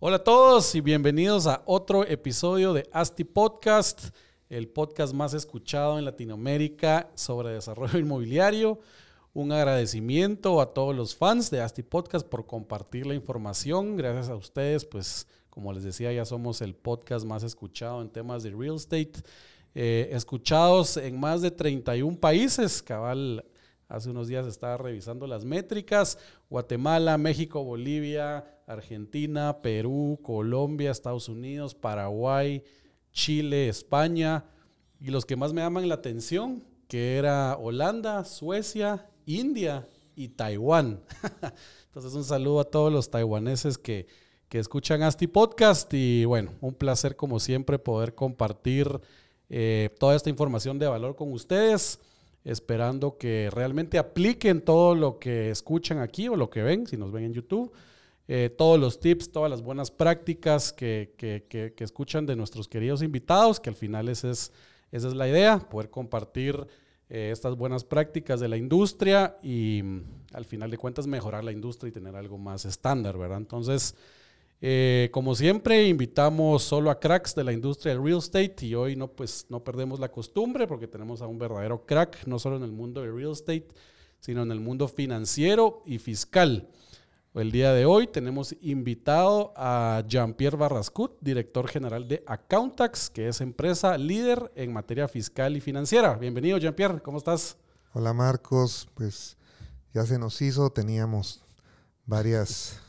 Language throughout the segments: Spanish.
Hola a todos y bienvenidos a otro episodio de Asti Podcast, el podcast más escuchado en Latinoamérica sobre desarrollo inmobiliario. Un agradecimiento a todos los fans de Asti Podcast por compartir la información. Gracias a ustedes, pues como les decía, ya somos el podcast más escuchado en temas de real estate. Eh, escuchados en más de 31 países, cabal. Hace unos días estaba revisando las métricas. Guatemala, México, Bolivia, Argentina, Perú, Colombia, Estados Unidos, Paraguay, Chile, España. Y los que más me llaman la atención, que era Holanda, Suecia, India y Taiwán. Entonces un saludo a todos los taiwaneses que, que escuchan Asti Podcast y bueno, un placer como siempre poder compartir eh, toda esta información de valor con ustedes, esperando que realmente apliquen todo lo que escuchan aquí o lo que ven, si nos ven en YouTube. Eh, todos los tips, todas las buenas prácticas que, que, que, escuchan de nuestros queridos invitados, que al final esa es, esa es la idea, poder compartir eh, estas buenas prácticas de la industria y mm, al final de cuentas mejorar la industria y tener algo más estándar, ¿verdad? Entonces, eh, como siempre, invitamos solo a cracks de la industria del real estate y hoy no, pues, no perdemos la costumbre porque tenemos a un verdadero crack, no solo en el mundo del real estate, sino en el mundo financiero y fiscal. El día de hoy tenemos invitado a Jean-Pierre Barrascut, director general de Accountax, que es empresa líder en materia fiscal y financiera. Bienvenido, Jean-Pierre, ¿cómo estás? Hola, Marcos. Pues ya se nos hizo, teníamos varias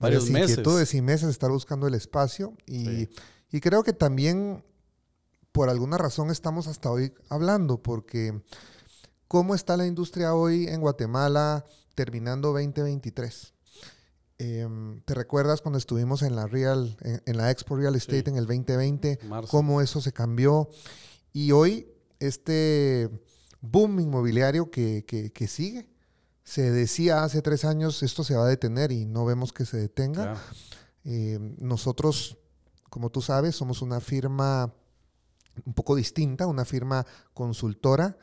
varios meses. inquietudes y meses estar buscando el espacio y, y, creo que también por alguna razón estamos hasta hoy hablando porque cómo está la industria hoy en Guatemala terminando 2023. Em, ¿Te recuerdas cuando estuvimos en la Real, en, la Expo Real Estate en el 2020? Cómo eso se cambió. Y hoy, este boom inmobiliario que, que, que sigue, se decía hace tres años esto se va a detener y no vemos que se detenga. Eh, nosotros, como tú sabes, somos una firma un poco distinta, una firma consultora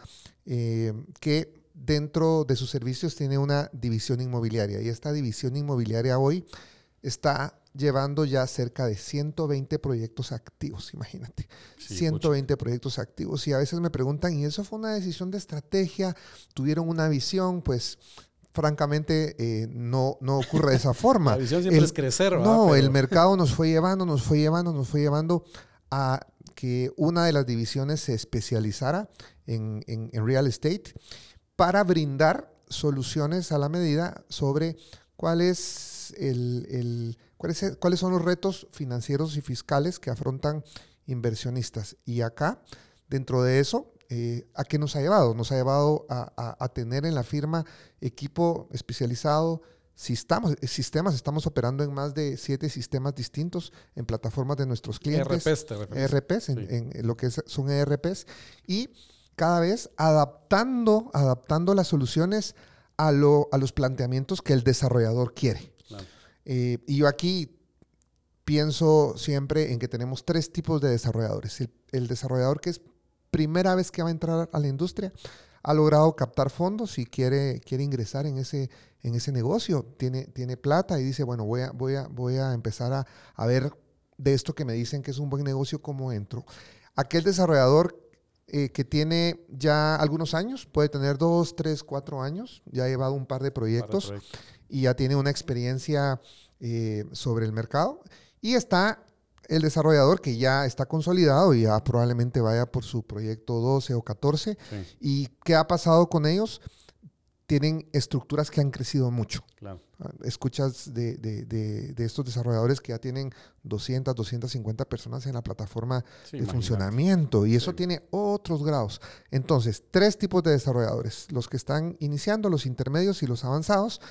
eh, que dentro de sus servicios tiene una división inmobiliaria y esta división inmobiliaria hoy está llevando ya cerca de 120 proyectos activos, imagínate. 120 proyectos activos. Y a veces me preguntan, ¿y eso fue una decisión de estrategia? ¿Tuvieron una visión? Pues francamente eh, no, no ocurre de esa forma. La visión siempre es crecer. No, el mercado nos fue llevando, nos fue llevando, nos fue llevando a que una de las divisiones se especializara en, en real estate para brindar soluciones a la medida sobre cuál es el, cuáles, son los retos financieros y fiscales que afrontan inversionistas. Y acá, dentro de eso, eh, ¿a qué nos ha llevado? Nos ha llevado a, tener en la firma equipo especializado, sistemas, sistemas, estamos operando en más de siete sistemas distintos en plataformas de nuestros clientes. ERPs, ERPs, en, lo que son ERPs. Y cada vez adaptando, adaptando las soluciones a, lo, a los planteamientos que el desarrollador quiere. Eh, y yo aquí pienso siempre en que tenemos tres tipos de desarrolladores. El, desarrollador que es primera vez que va a entrar a la industria, ha logrado captar fondos y quiere, quiere ingresar en ese, en ese negocio, tiene, tiene plata y dice, bueno, voy a, voy a, voy a empezar a, a ver de esto que me dicen que es un buen negocio, cómo entro. Aquel desarrollador eh, que tiene ya algunos años, puede tener dos, tres, cuatro años, ya ha llevado un par de proyectos y ya tiene una experiencia eh, sobre el mercado. Y está el desarrollador que ya está consolidado y ya probablemente vaya por su proyecto 12 o 14. ¿Y qué ha pasado con ellos? tienen estructuras que han crecido mucho. Ah, escuchas de, estos desarrolladores que ya tienen 200, 250 personas en la plataforma de funcionamiento y eso tiene otros grados. Entonces, tres tipos de desarrolladores, los que están iniciando, los intermedios y los avanzados,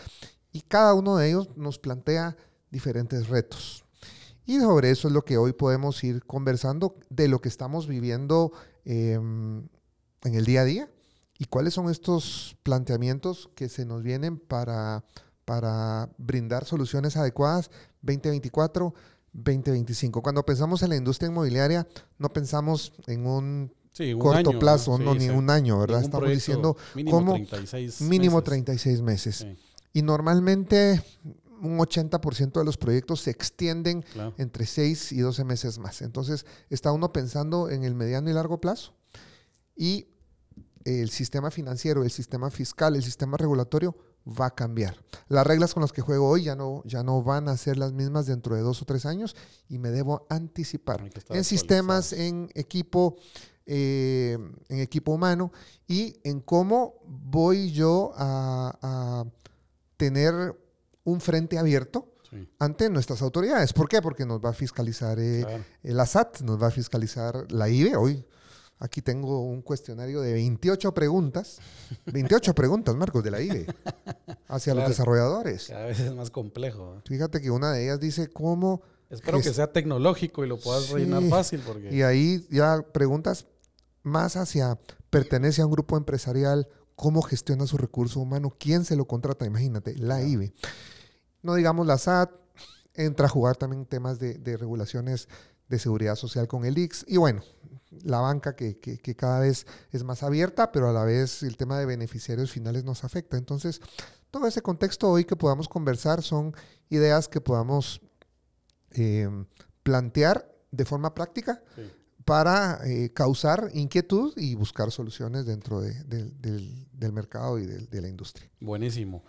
y cada uno de ellos nos plantea diferentes retos. Y sobre eso es lo que hoy podemos ir conversando de lo que estamos viviendo em, en el día a día ¿Y cuáles son estos planteamientos que se nos vienen para, para brindar soluciones adecuadas 2024, 2025? Cuando pensamos en la industria inmobiliaria, no pensamos en un corto plazo, no, ni un año, ¿verdad? Estamos diciendo mínimo 36 mínimo 36 meses. Y normalmente un 80% de los proyectos se extienden entre 6 y 12 meses más. Entonces, está uno pensando en el mediano y largo plazo. Y el sistema financiero, el sistema fiscal, el sistema regulatorio va a cambiar. Las reglas con las que juego hoy ya no, ya no van a ser las mismas dentro de dos o tres años y me debo anticipar en sistemas, en equipo, eh, en equipo humano y en cómo voy yo a, tener un frente abierto ante nuestras autoridades. ¿Por qué? Porque nos va a fiscalizar eh, el ASAT, nos va a fiscalizar la IBE. Hoy Aquí tengo un cuestionario de 28 preguntas. 28 preguntas, Marcos, de la IBE. Hacia los desarrolladores. Cada vez es más complejo. Fíjate que una de ellas dice cómo... Espero que sea tecnológico y lo puedas rellenar fácil. Porque... Y ahí ya preguntas más hacia pertenece a un grupo empresarial, cómo gestiona su recurso humano, quién se lo contrata, imagínate, la IBE. No digamos la SAT, entra a jugar también temas de, de regulaciones de seguridad social con el IX. Y bueno, la banca que, cada vez es más abierta, pero a la vez el tema de beneficiarios finales nos afecta. Entonces, todo ese contexto hoy que podamos conversar son ideas que podamos eh, plantear de forma práctica para eh, causar inquietud y buscar soluciones dentro del, mercado y de la industria. Buenísimo.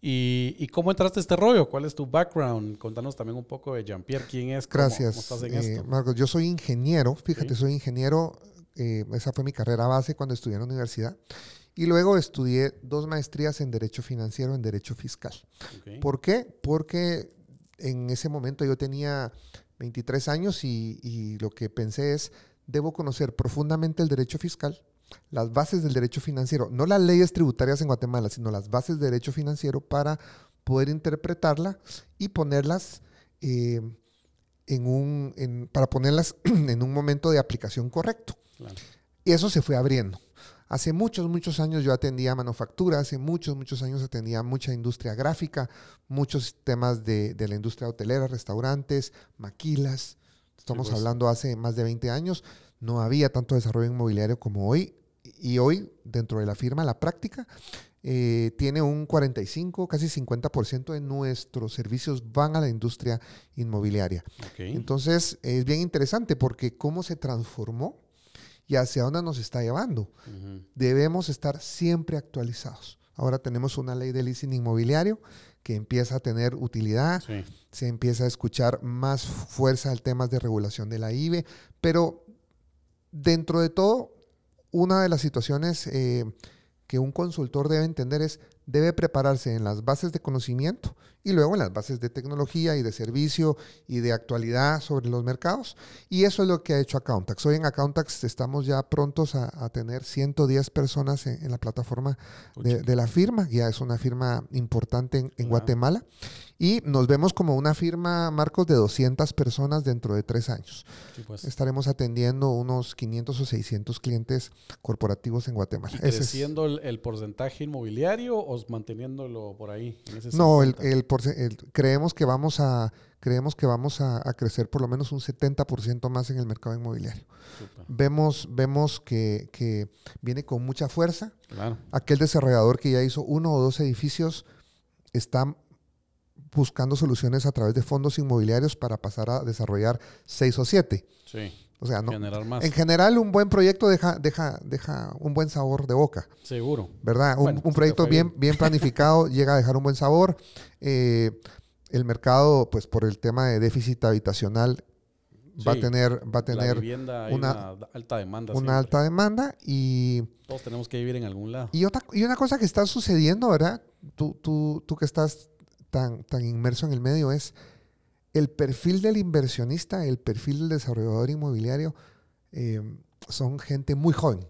¿Y, cómo entraste a este rollo? ¿Cuál es tu background? Contanos también un poco de Jean-Pierre. ¿Quién es? Gracias. Eh, Marcos, yo soy ingeniero. Fíjate, soy ingeniero. Eh, esa fue mi carrera base cuando estudié en la universidad. Y luego estudié dos maestrías en Derecho Financiero, en Derecho Fiscal. ¿Por qué? Porque en ese momento yo tenía 23 años y, y lo que pensé es, debo conocer profundamente el derecho fiscal las bases del derecho financiero, no las leyes tributarias en Guatemala, sino las bases de derecho financiero para poder interpretarla y ponerlas eh, en un, para ponerlas en un momento de aplicación correcto. Y eso se fue abriendo. Hace muchos, muchos años yo atendía manufactura, hace muchos, muchos años atendía mucha industria gráfica, muchos temas de, la industria hotelera, restaurantes, maquilas. Estamos pues. hablando hace más de 20 años. No había tanto desarrollo inmobiliario como hoy y hoy dentro de la firma, la práctica, eh, tiene un 45, casi 50% de nuestros servicios van a la industria inmobiliaria. Entonces, es bien interesante porque cómo se transformó y hacia dónde nos está llevando. Debemos estar siempre actualizados. Ahora tenemos una ley de leasing inmobiliario que empieza a tener utilidad, se empieza a escuchar más fuerza al temas de regulación de la IBE, pero dentro de todo una de las situaciones eh, que un consultor debe entender es, debe prepararse en las bases de conocimiento y luego en las bases de tecnología y de servicio y de actualidad sobre los mercados. Y eso es lo que ha hecho Accountax. Hoy en Accountax estamos ya prontos a, tener 110 personas en, la plataforma de, la firma. Ya es una firma importante en, Guatemala. Y nos vemos como una firma, Marcos, de 200 personas dentro de tres años. Pues. Estaremos atendiendo unos 500 o 600 clientes corporativos en Guatemala. ¿Y ¿Creciendo el, porcentaje inmobiliario o manteniéndolo por ahí? no, el, el, creemos que vamos a creemos que vamos a, crecer por lo menos un 70% más en el mercado inmobiliario. Vemos, vemos que, viene con mucha fuerza. Aquel desarrollador que ya hizo uno o dos edificios está buscando soluciones a través de fondos inmobiliarios para pasar a desarrollar seis o siete. O sea, no, en general un buen proyecto deja, deja, deja un buen sabor de boca. Seguro. ¿Verdad? un, proyecto bien, bien planificado llega a dejar un buen sabor. Eh, el mercado, pues por el tema de déficit habitacional, va a tener, va a tener una, alta demanda. Una alta demanda y... Todos tenemos que vivir en algún lado. Y, otra, y una cosa que está sucediendo, ¿verdad? Tú, tú, tú que estás tan, tan inmerso en el medio es el perfil del inversionista, el perfil del desarrollador inmobiliario, eh, son gente muy joven.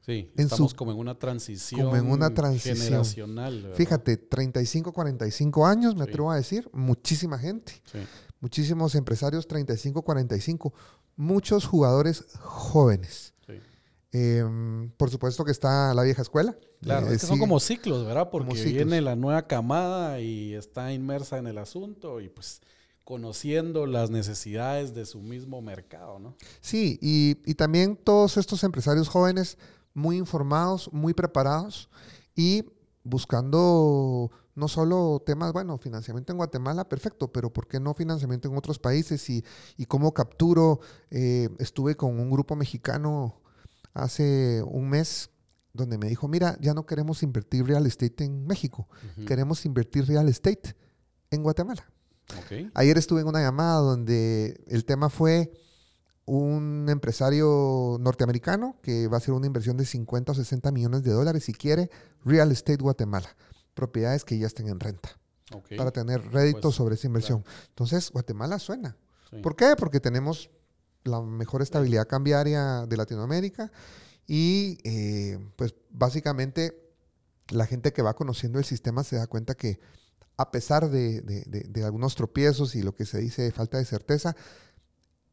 Sí, estamos como en una transición. Como en una transición. Generacional. Fíjate, 35, 45 años, me atrevo a decir, muchísima gente. Muchísimos empresarios, 35, 45. Muchos jugadores jóvenes. Em, por supuesto que está la vieja escuela. Claro, es que son como ciclos, ¿verdad? Porque viene la nueva camada y está inmersa en el asunto y pues conociendo las necesidades de su mismo mercado, ¿no? Sí, y, y también todos estos empresarios jóvenes muy informados, muy preparados y buscando no solo temas, bueno, financiamiento en Guatemala, perfecto, pero ¿por qué no financiamiento en otros países? Y, y cómo capturo, eh, estuve con un grupo mexicano hace un mes donde me dijo, mira, ya no queremos invertir real estate en México, queremos invertir real estate en Guatemala. Ayer estuve en una llamada donde el tema fue un empresario norteamericano que va a hacer una inversión de 50 o 60 millones de dólares si quiere Real Estate Guatemala, propiedades que ya estén en renta, para tener rédito pues, sobre esa inversión. Entonces, Guatemala suena. ¿Por qué? Porque tenemos la mejor estabilidad cambiaria de Latinoamérica. Y eh, pues básicamente la gente que va conociendo el sistema se da cuenta que a pesar de, de algunos tropiezos y lo que se dice falta de certeza,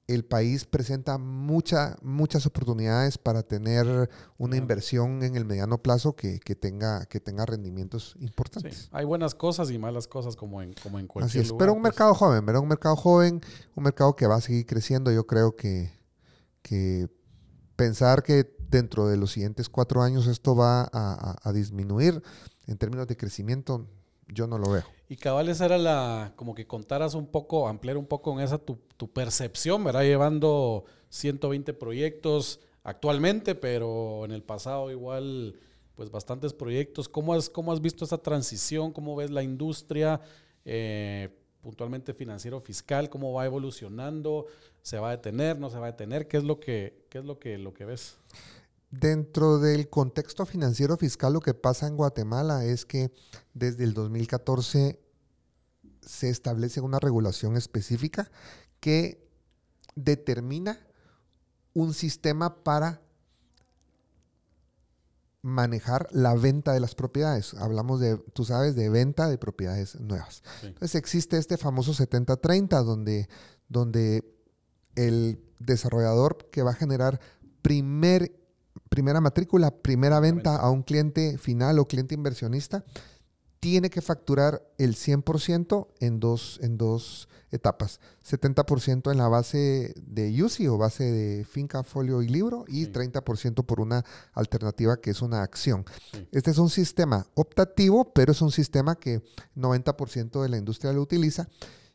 el país presenta mucha, muchas oportunidades para tener una inversión en el mediano plazo que, tenga, que tenga rendimientos importantes. Hay buenas cosas y malas cosas como en, como en cualquier Así es, Pero un pues. mercado joven. Un mercado joven, un mercado que va a seguir creciendo. Yo creo que, que pensar que dentro de los siguientes cuatro años esto va a disminuir en términos de crecimiento, yo no lo veo. Y cabal, esa era la, como que contaras un poco, ampliar un poco en esa tu, percepción, ¿verdad? Llevando 120 proyectos actualmente, pero en el pasado igual, pues bastantes proyectos. ¿Cómo has, cómo has visto esa transición? ¿Cómo ves la industria? Eh, puntualmente financiero fiscal, cómo va evolucionando, se va a detener, no se va a detener, ¿qué es lo que, qué es lo que, lo que ves? Dentro del contexto financiero fiscal, lo que pasa en Guatemala es que desde el 2014 se establece una regulación específica que determina un sistema para manejar la venta de las propiedades. Hablamos de, tú sabes, de venta de propiedades nuevas. Entonces existe este famoso 70-30 donde, donde el desarrollador que va a generar primer primera matrícula, primera venta a un cliente final o cliente inversionista, tiene que facturar el 100% en dos, en dos etapas. 70% en la base de UCI o base de finca, folio y libro y 30% por una alternativa que es una acción. Este es un sistema optativo, pero es un sistema que 90% de la industria lo utiliza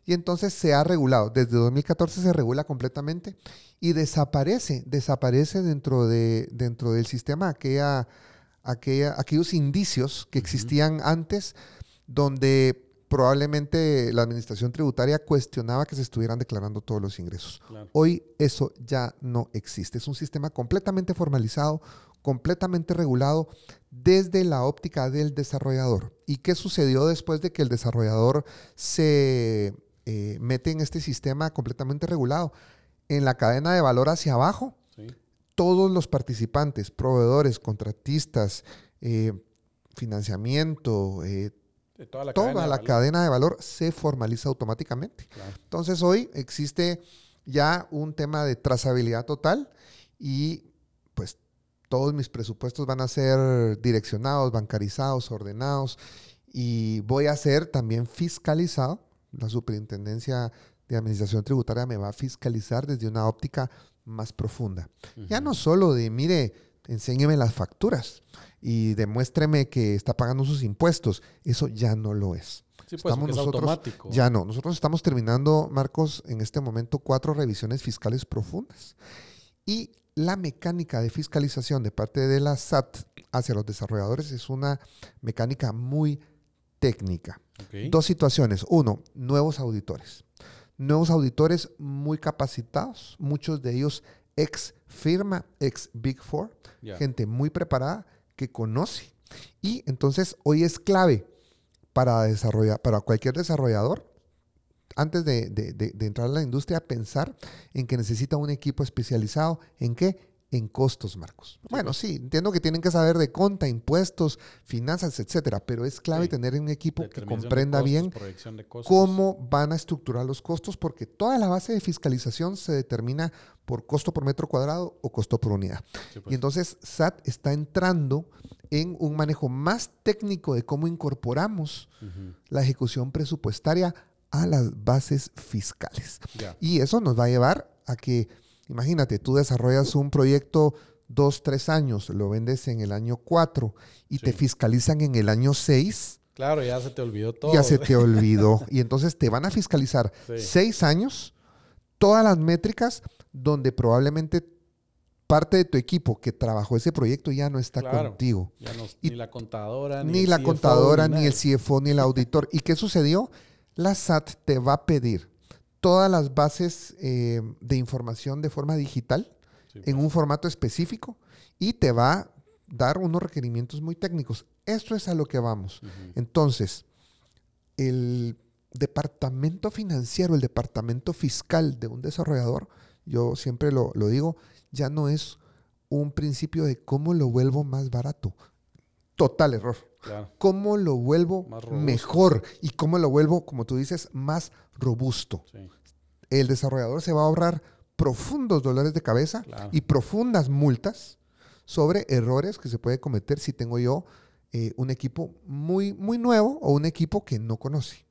y entonces se ha regulado. Desde 2014 se regula completamente y desaparece, desaparece dentro, de, dentro del sistema aquella, aquella, aquellos indicios que existían antes donde probablemente la administración tributaria cuestionaba que se estuvieran declarando todos los ingresos. Hoy eso ya no existe. Es un sistema completamente formalizado, completamente regulado desde la óptica del desarrollador. ¿Y qué sucedió después de que el desarrollador se eh, mete en este sistema completamente regulado. En la cadena de valor hacia abajo, todos los participantes, proveedores, contratistas, eh, financiamiento, eh, toda la, cadena, de valor se formaliza automáticamente. Entonces hoy existe ya un tema de trazabilidad total y pues todos mis presupuestos van a ser direccionados, bancarizados, ordenados y voy a ser también fiscalizado la Superintendencia de Administración Tributaria me va a fiscalizar desde una óptica más profunda. Ya no solo de, mire, enséñeme las facturas y demuéstreme que está pagando sus impuestos. Eso ya no lo es. Sí, pues, estamos nosotros, automático. Ya no. Nosotros estamos terminando, Marcos, en este momento cuatro revisiones fiscales profundas. Y la mecánica de fiscalización de parte de la SAT hacia los desarrolladores es una mecánica muy técnica. Dos situaciones. Uno, nuevos auditores. nuevos auditores muy capacitados, muchos de ellos ex firma, ex Big Four, gente muy preparada que conoce. Y entonces hoy es clave para, desarrollar, para cualquier desarrollador, antes de, de entrar a la industria, pensar en que necesita un equipo especializado en qué? En costos, Marcos. Bueno, sí, entiendo que tienen que saber de conta, impuestos, finanzas, etcétera, pero es clave tener un equipo que comprenda bien cómo van a estructurar los costos, porque toda la base de fiscalización se determina por costo por metro cuadrado o costo por unidad. Pues. Y entonces SAT está entrando en un manejo más técnico de cómo incorporamos la ejecución presupuestaria a las bases fiscales. Y eso nos va a llevar a que Imagínate, tú desarrollas un proyecto dos, tres años, lo vendes en el año cuatro y te fiscalizan en el año seis. Claro, ya se te olvidó todo. Ya se te olvidó. y entonces te van a fiscalizar seis años, todas las métricas, donde probablemente parte de tu equipo que trabajó ese proyecto ya no está contigo. ni la contadora, ni, la contadora, ni el CFO, ni el auditor. ¿Y qué sucedió? La SAT te va a pedir todas las bases eh, de información de forma digital en un formato específico y te va a dar unos requerimientos muy técnicos. Esto es a lo que vamos. Entonces, el departamento financiero, el departamento fiscal de un desarrollador, yo siempre lo, digo, ya no es un principio de cómo lo vuelvo más barato. Total error. ¿Cómo lo vuelvo mejor? Y cómo lo vuelvo, como tú dices, más robusto. El desarrollador se va a ahorrar profundos dolores de cabeza y profundas multas sobre errores que se puede cometer si tengo yo eh, un equipo muy, muy nuevo o un equipo que no conoce.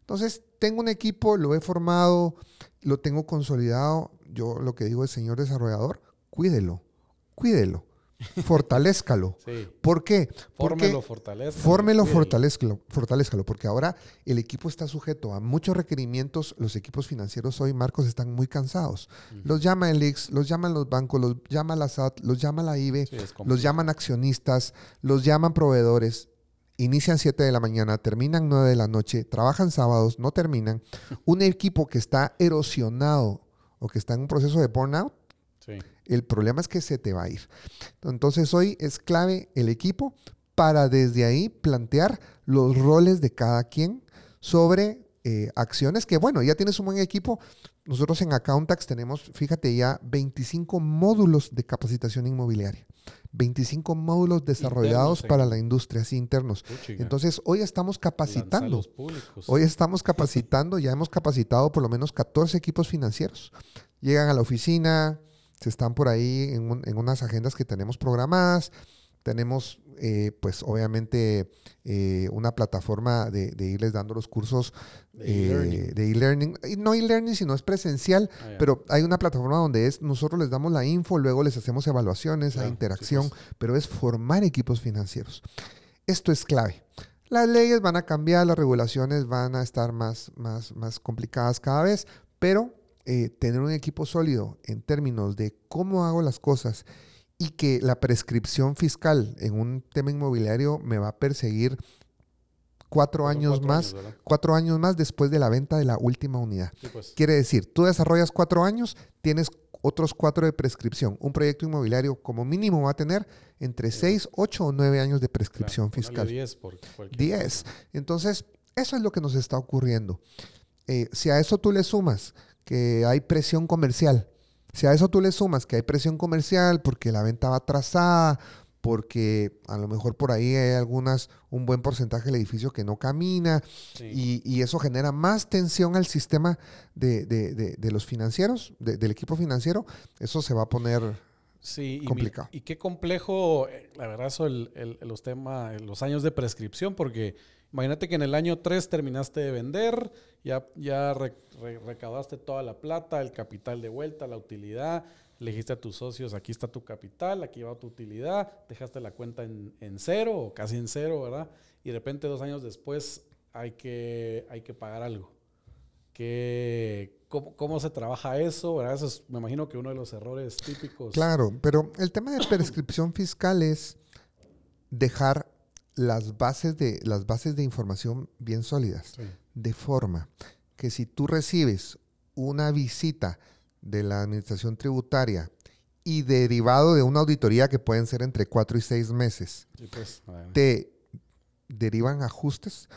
Entonces, tengo un equipo, lo he formado, lo tengo consolidado. Yo lo que digo es, señor desarrollador, cuídelo, cuídelo fortalezcalo. ¿Por qué? Fórmelo, fortalezcalo. Fórmelo, fortalezcalo, porque ahora el equipo está sujeto a muchos requerimientos. Los equipos financieros hoy, Marcos, están muy cansados. Los llama el IX, los llaman los bancos, los llama la SAT, los llama la IBE, los llaman accionistas, los llaman proveedores. Inician 7 de la mañana, terminan 9 de la noche, trabajan sábados, no terminan. Un equipo que está erosionado o que está en un proceso de burnout, sí el problema es que se te va a ir. Entonces hoy es clave el equipo para desde ahí plantear los roles de cada quien sobre eh, acciones que, bueno, ya tienes un buen equipo. Nosotros en Accountax tenemos, fíjate, ya 25 módulos de capacitación inmobiliaria. 25 módulos desarrollados para la industria, así internos. Entonces, hoy estamos capacitando. Hoy estamos capacitando, ya hemos capacitado por lo menos 14 equipos financieros. Llegan a la oficina, están por ahí en, unas agendas que tenemos programadas. Tenemos, eh, pues obviamente, eh, una plataforma de, irles dando los cursos de e-learning. E no e-learning, sino es presencial, ah, pero hay una plataforma donde es, nosotros les damos la info, luego les hacemos evaluaciones, hay interacción, pues. pero es formar equipos financieros. Esto es clave. Las leyes van a cambiar, las regulaciones van a estar más, más, más complicadas cada vez, pero eh, tener un equipo sólido en términos de cómo hago las cosas y que la prescripción fiscal en un tema inmobiliario me va a perseguir cuatro años más, cuatro años más después de la venta de la última unidad. Pues. Quiere decir, tú desarrollas cuatro años, tienes otros cuatro de prescripción. Un proyecto inmobiliario como mínimo va a tener entre seis, ocho o nueve años de prescripción fiscal. Diez. Diez. Entonces, eso es lo que nos está ocurriendo. Eh, si a eso tú le sumas que hay presión comercial. Si a eso tú le sumas que hay presión comercial porque la venta va atrasada, porque a lo mejor por ahí hay algunas, un buen porcentaje del edificio que no camina y, eso genera más tensión al sistema de, los financieros, del equipo financiero, eso se va a poner complicado. Y, qué complejo, eh, la verdad, son los temas, los años de prescripción, porque Imagínate que en el año 3 terminaste de vender, ya, ya recaudaste toda la plata, el capital de vuelta, la utilidad, le dijiste a tus socios, aquí está tu capital, aquí va tu utilidad, dejaste la cuenta en, cero o casi en cero, ¿verdad? Y de repente dos años después hay que, hay que pagar algo. ¿Qué, cómo, se trabaja eso? ¿verdad? Eso es, me imagino que uno de los errores típicos. Claro, pero el tema de prescripción fiscal es dejar las bases de, las bases de información bien sólidas, de forma que si tú recibes una visita de la administración tributaria y derivado de una auditoría que pueden ser entre cuatro y seis meses, pues, te derivan ajustes.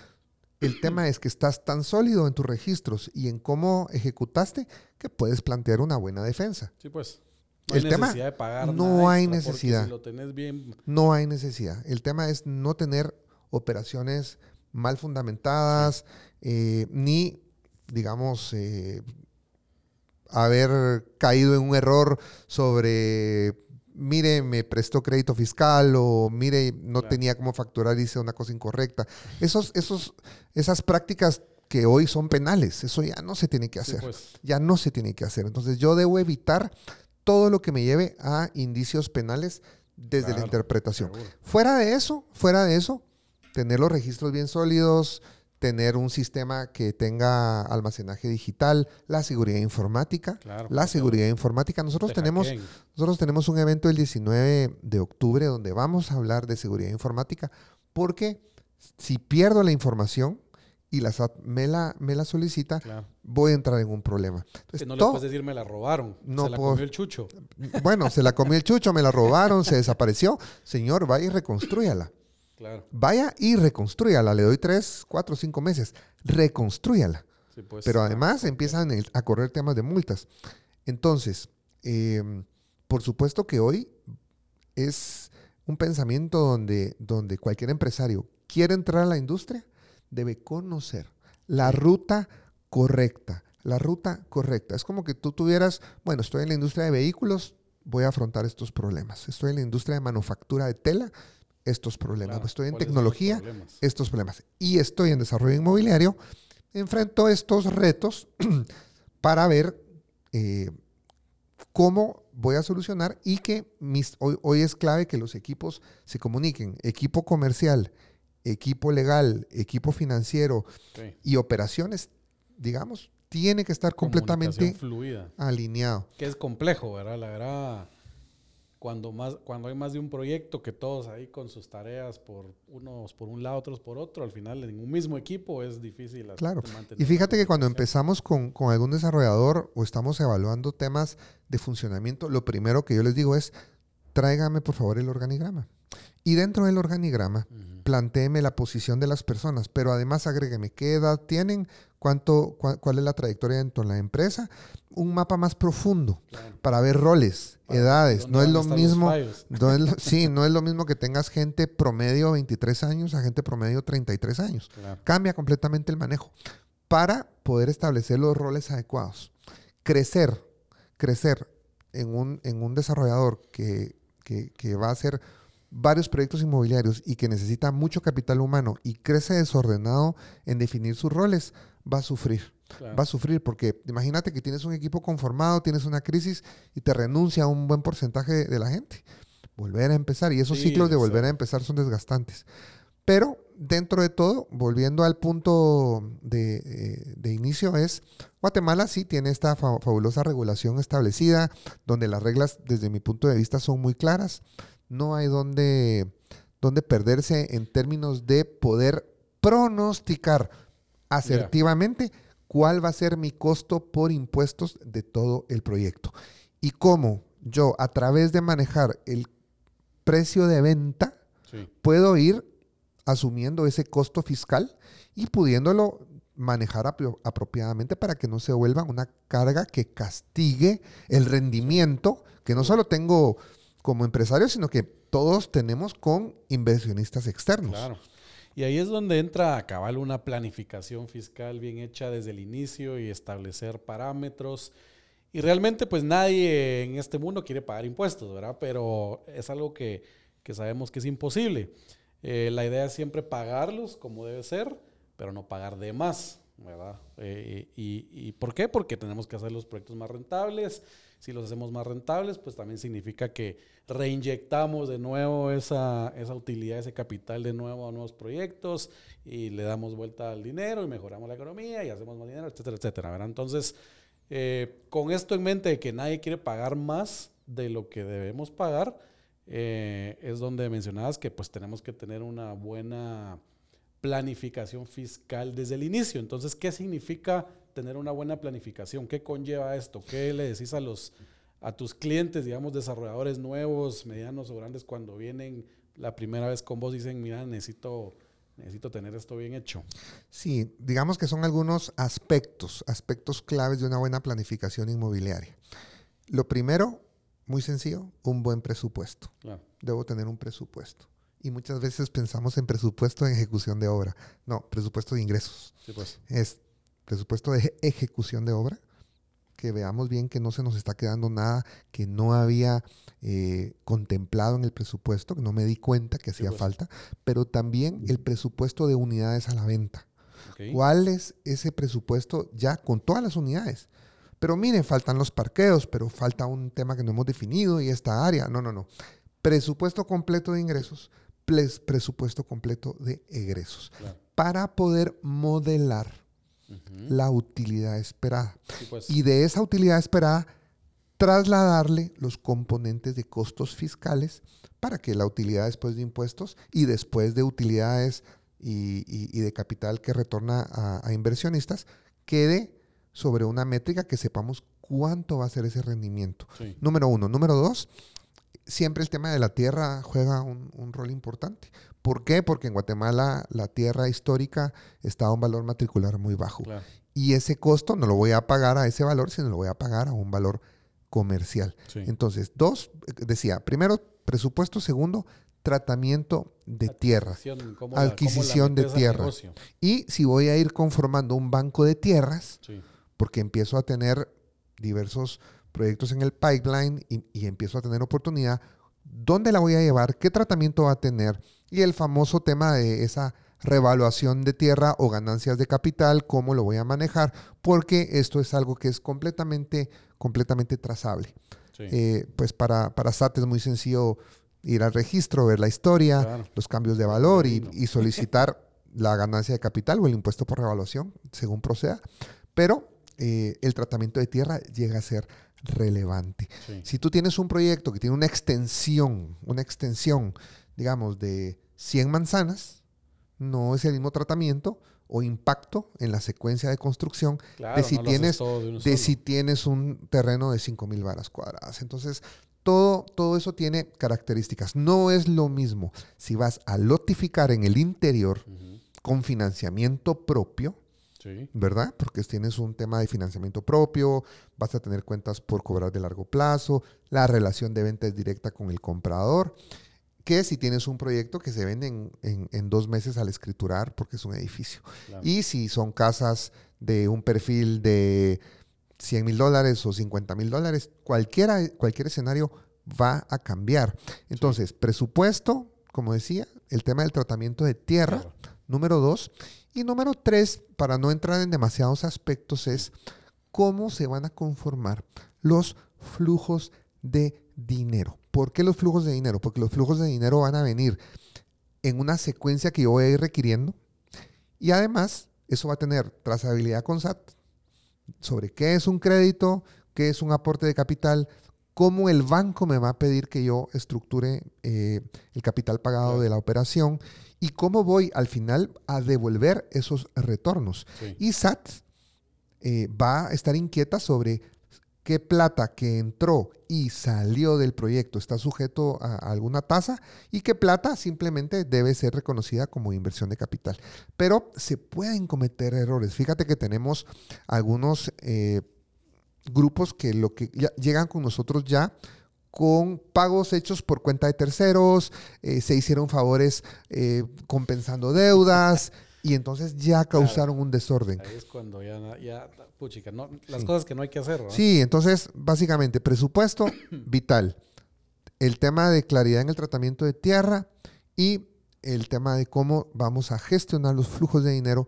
El tema es que estás tan sólido en tus registros y en cómo ejecutaste que puedes plantear una buena defensa. Sí, pues. No hay necesidad de pagar no hay necesidad. No hay necesidad. El tema es no tener operaciones mal fundamentadas, eh, ni, digamos, eh, haber caído en un error sobre, mire, me prestó crédito fiscal o mire, no tenía cómo facturar, hice una cosa incorrecta. Esos, esos, esas prácticas que hoy son penales, eso ya no se tiene que hacer. Pues. Ya no se tiene que hacer. Entonces yo debo evitar todo lo que me lleve a indicios penales desde la interpretación. Fuera de eso, fuera de eso, tener los registros bien sólidos, tener un sistema que tenga almacenaje digital, la seguridad informática, la seguridad informática. Nosotros tenemos, nosotros tenemos un evento el 19 de octubre donde vamos a hablar de seguridad informática porque si pierdo la información y la SAT me la, me la solicita, voy a entrar en un problema. no le puedes decir me la robaron, no se la comió el chucho. Bueno, se la comió el chucho, me la robaron, se desapareció. Señor, vaya y reconstrúyala. Vaya y reconstruyala. Le doy tres, cuatro, cinco meses. Reconstrúyala. Pues, Pero además empiezan a correr temas de multas. Entonces, em, por supuesto que hoy es un pensamiento donde, donde cualquier empresario quiere entrar a la industria, debe conocer la ruta correcta. La ruta correcta. Es como que tú tuvieras, bueno, estoy en la industria de vehículos, voy a afrontar estos problemas. Estoy en la industria de manufactura de tela, estos problemas. estoy en tecnología, estos problemas. Y estoy en desarrollo inmobiliario, enfrento estos retos para ver eh, cómo voy a solucionar y que mis, hoy, es clave que los equipos se comuniquen. Equipo comercial, equipo legal, equipo financiero y operaciones, digamos, tiene que estar completamente alineado. Que es complejo, ¿verdad? La verdad cuando, más, cuando hay más de un proyecto que todos ahí con sus tareas por unos por un lado, otros por otro, al final en un mismo equipo es difícil. Claro. Y fíjate que cuando empezamos con, con, algún desarrollador o estamos evaluando temas de funcionamiento, lo primero que yo les digo es, tráigame por favor el organigrama. Y dentro del organigrama, planteeme la posición de las personas, pero además agrégueme qué edad tienen, cuánto, cuál es la trayectoria dentro de la empresa, un mapa más profundo para ver roles, edades. No es lo mismo, sí, no es lo mismo que tengas gente promedio 23 años a gente promedio 33 años. Cambia completamente el manejo para poder establecer los roles adecuados. Crecer, crecer en un, en un desarrollador que, que, que va a ser varios proyectos inmobiliarios y que necesita mucho capital humano y crece desordenado en definir sus roles, va a sufrir. Va a sufrir porque imagínate que tienes un equipo conformado, tienes una crisis y te renuncia a un buen porcentaje de la gente. Volver a empezar. Y esos ciclos de volver a empezar son desgastantes. Pero dentro de todo, volviendo al punto de, eh, de inicio, es Guatemala sí tiene esta fabulosa regulación establecida, donde las reglas desde mi punto de vista son muy claras no hay donde, donde perderse en términos de poder pronosticar asertivamente cuál va a ser mi costo por impuestos de todo el proyecto. Y cómo yo, a través de manejar el precio de venta, puedo ir asumiendo ese costo fiscal y pudiéndolo manejar apropiadamente para que no se vuelva una carga que castigue el rendimiento, que no solo tengo como empresarios, sino que todos tenemos con inversionistas externos. Claro. Y ahí es donde entra a cabal una planificación fiscal bien hecha desde el inicio y establecer parámetros. Y realmente pues nadie en este mundo quiere pagar impuestos, ¿verdad? Pero es algo que, que sabemos que es imposible. Eh, la idea es siempre pagarlos como debe ser, pero no pagar de más, ¿verdad? Eh, y, y, por qué? Porque tenemos que hacer los proyectos más rentables si los hacemos más rentables, pues también significa que reinyectamos de nuevo esa, esa utilidad, ese capital de nuevo a nuevos proyectos y le damos vuelta al dinero y mejoramos la economía y hacemos más dinero, etcétera, etcétera. Entonces, eh, con esto en mente de que nadie quiere pagar más de lo que debemos pagar, eh, es donde mencionabas que pues tenemos que tener una buena planificación fiscal desde el inicio. Entonces, ¿qué significa tener una buena planificación? ¿Qué conlleva esto? ¿Qué le decís a los a tus clientes, digamos, desarrolladores nuevos, medianos o grandes, cuando vienen la primera vez con vos, dicen, mira, necesito, necesito tener esto bien hecho? Sí, digamos que son algunos aspectos, aspectos claves de una buena planificación inmobiliaria. Lo primero, muy sencillo, un buen presupuesto. Debo tener un presupuesto. Y muchas veces pensamos en presupuesto de ejecución de obra. No, presupuesto de ingresos. Sí, pues. Es presupuesto de ejecución de obra que veamos bien que no se nos está quedando nada que no había eh, contemplado en el presupuesto, que no me di cuenta que hacía falta, pero también el presupuesto de unidades a la venta. ¿Cuál es ese presupuesto ya con todas las unidades? Pero miren, faltan los parqueos, pero falta un tema que no hemos definido y esta área. No, no, no. Presupuesto completo de ingresos, presupuesto completo de egresos. Para poder modelar la utilidad esperada. Pues. Y de esa utilidad esperada, trasladarle los componentes de costos fiscales para que la utilidad después de impuestos y después de utilidades y, de capital que retorna a, inversionistas quede sobre una métrica que sepamos cuánto va a ser ese rendimiento. Número uno. Número dos, siempre el tema de la tierra juega un, rol importante. ¿Por qué? Porque en Guatemala la tierra histórica está a un valor matricular muy bajo. Y ese costo no lo voy a pagar a ese valor, sino lo voy a pagar a un valor comercial. Entonces, dos, decía, primero, presupuesto, segundo, tratamiento de tierra, adquisición de tierra. Y si voy a ir conformando un banco de tierras, porque empiezo a tener diversos proyectos en el pipeline y, empiezo a tener oportunidad, ¿dónde la voy a llevar? ¿Qué tratamiento va a tener? Y el famoso tema de esa revaluación de tierra o ganancias de capital, cómo lo voy a manejar, porque esto es algo que es completamente, completamente trazable. Eh, pues para, para SAT es muy sencillo ir al registro, ver la historia, los cambios de valor y, solicitar la ganancia de capital o el impuesto por revaluación, según proceda. Pero eh, el tratamiento de tierra llega a ser relevante. Si tú tienes un proyecto que tiene una extensión, una extensión, digamos, de 100 manzanas, no es el mismo tratamiento o impacto en la secuencia de construcción de, si tienes, de, si tienes un terreno de 5.000 varas cuadradas. Entonces, todo, todo eso tiene características. No es lo mismo si vas a lotificar en el interior con financiamiento propio, ¿verdad? Porque tienes un tema de financiamiento propio, vas a tener cuentas por cobrar de largo plazo, la relación de venta es directa con el comprador, que si tienes un proyecto que se vende en, dos meses al escriturar porque es un edificio. Y si son casas de un perfil de 100 mil dólares o 50 mil dólares, cualquier escenario va a cambiar. Entonces, presupuesto, como decía, el tema del tratamiento de tierra, número dos, y número tres, para no entrar en demasiados aspectos, es cómo se van a conformar los flujos de dinero. ¿Por qué los flujos de dinero? Porque los flujos de dinero van a venir en una secuencia que yo voy a ir requiriendo y además eso va a tener trazabilidad con SAT sobre qué es un crédito, qué es un aporte de capital, cómo el banco me va a pedir que yo estructure eh, el capital pagado de la operación y cómo voy al final a devolver esos retornos. Y SAT eh, va a estar inquieta sobre qué plata que entró y salió del proyecto está sujeto a, alguna tasa y qué plata simplemente debe ser reconocida como inversión de capital. Pero se pueden cometer errores. Fíjate que tenemos algunos eh, grupos que lo que llegan con nosotros ya con pagos hechos por cuenta de terceros, eh, se hicieron favores eh, compensando deudas y entonces ya causaron un desorden. Ahí es cuando ya, ya puchica, no, las cosas que no hay que hacer. ¿no? Sí, entonces básicamente presupuesto vital, el tema de claridad en el tratamiento de tierra y el tema de cómo vamos a gestionar los flujos de dinero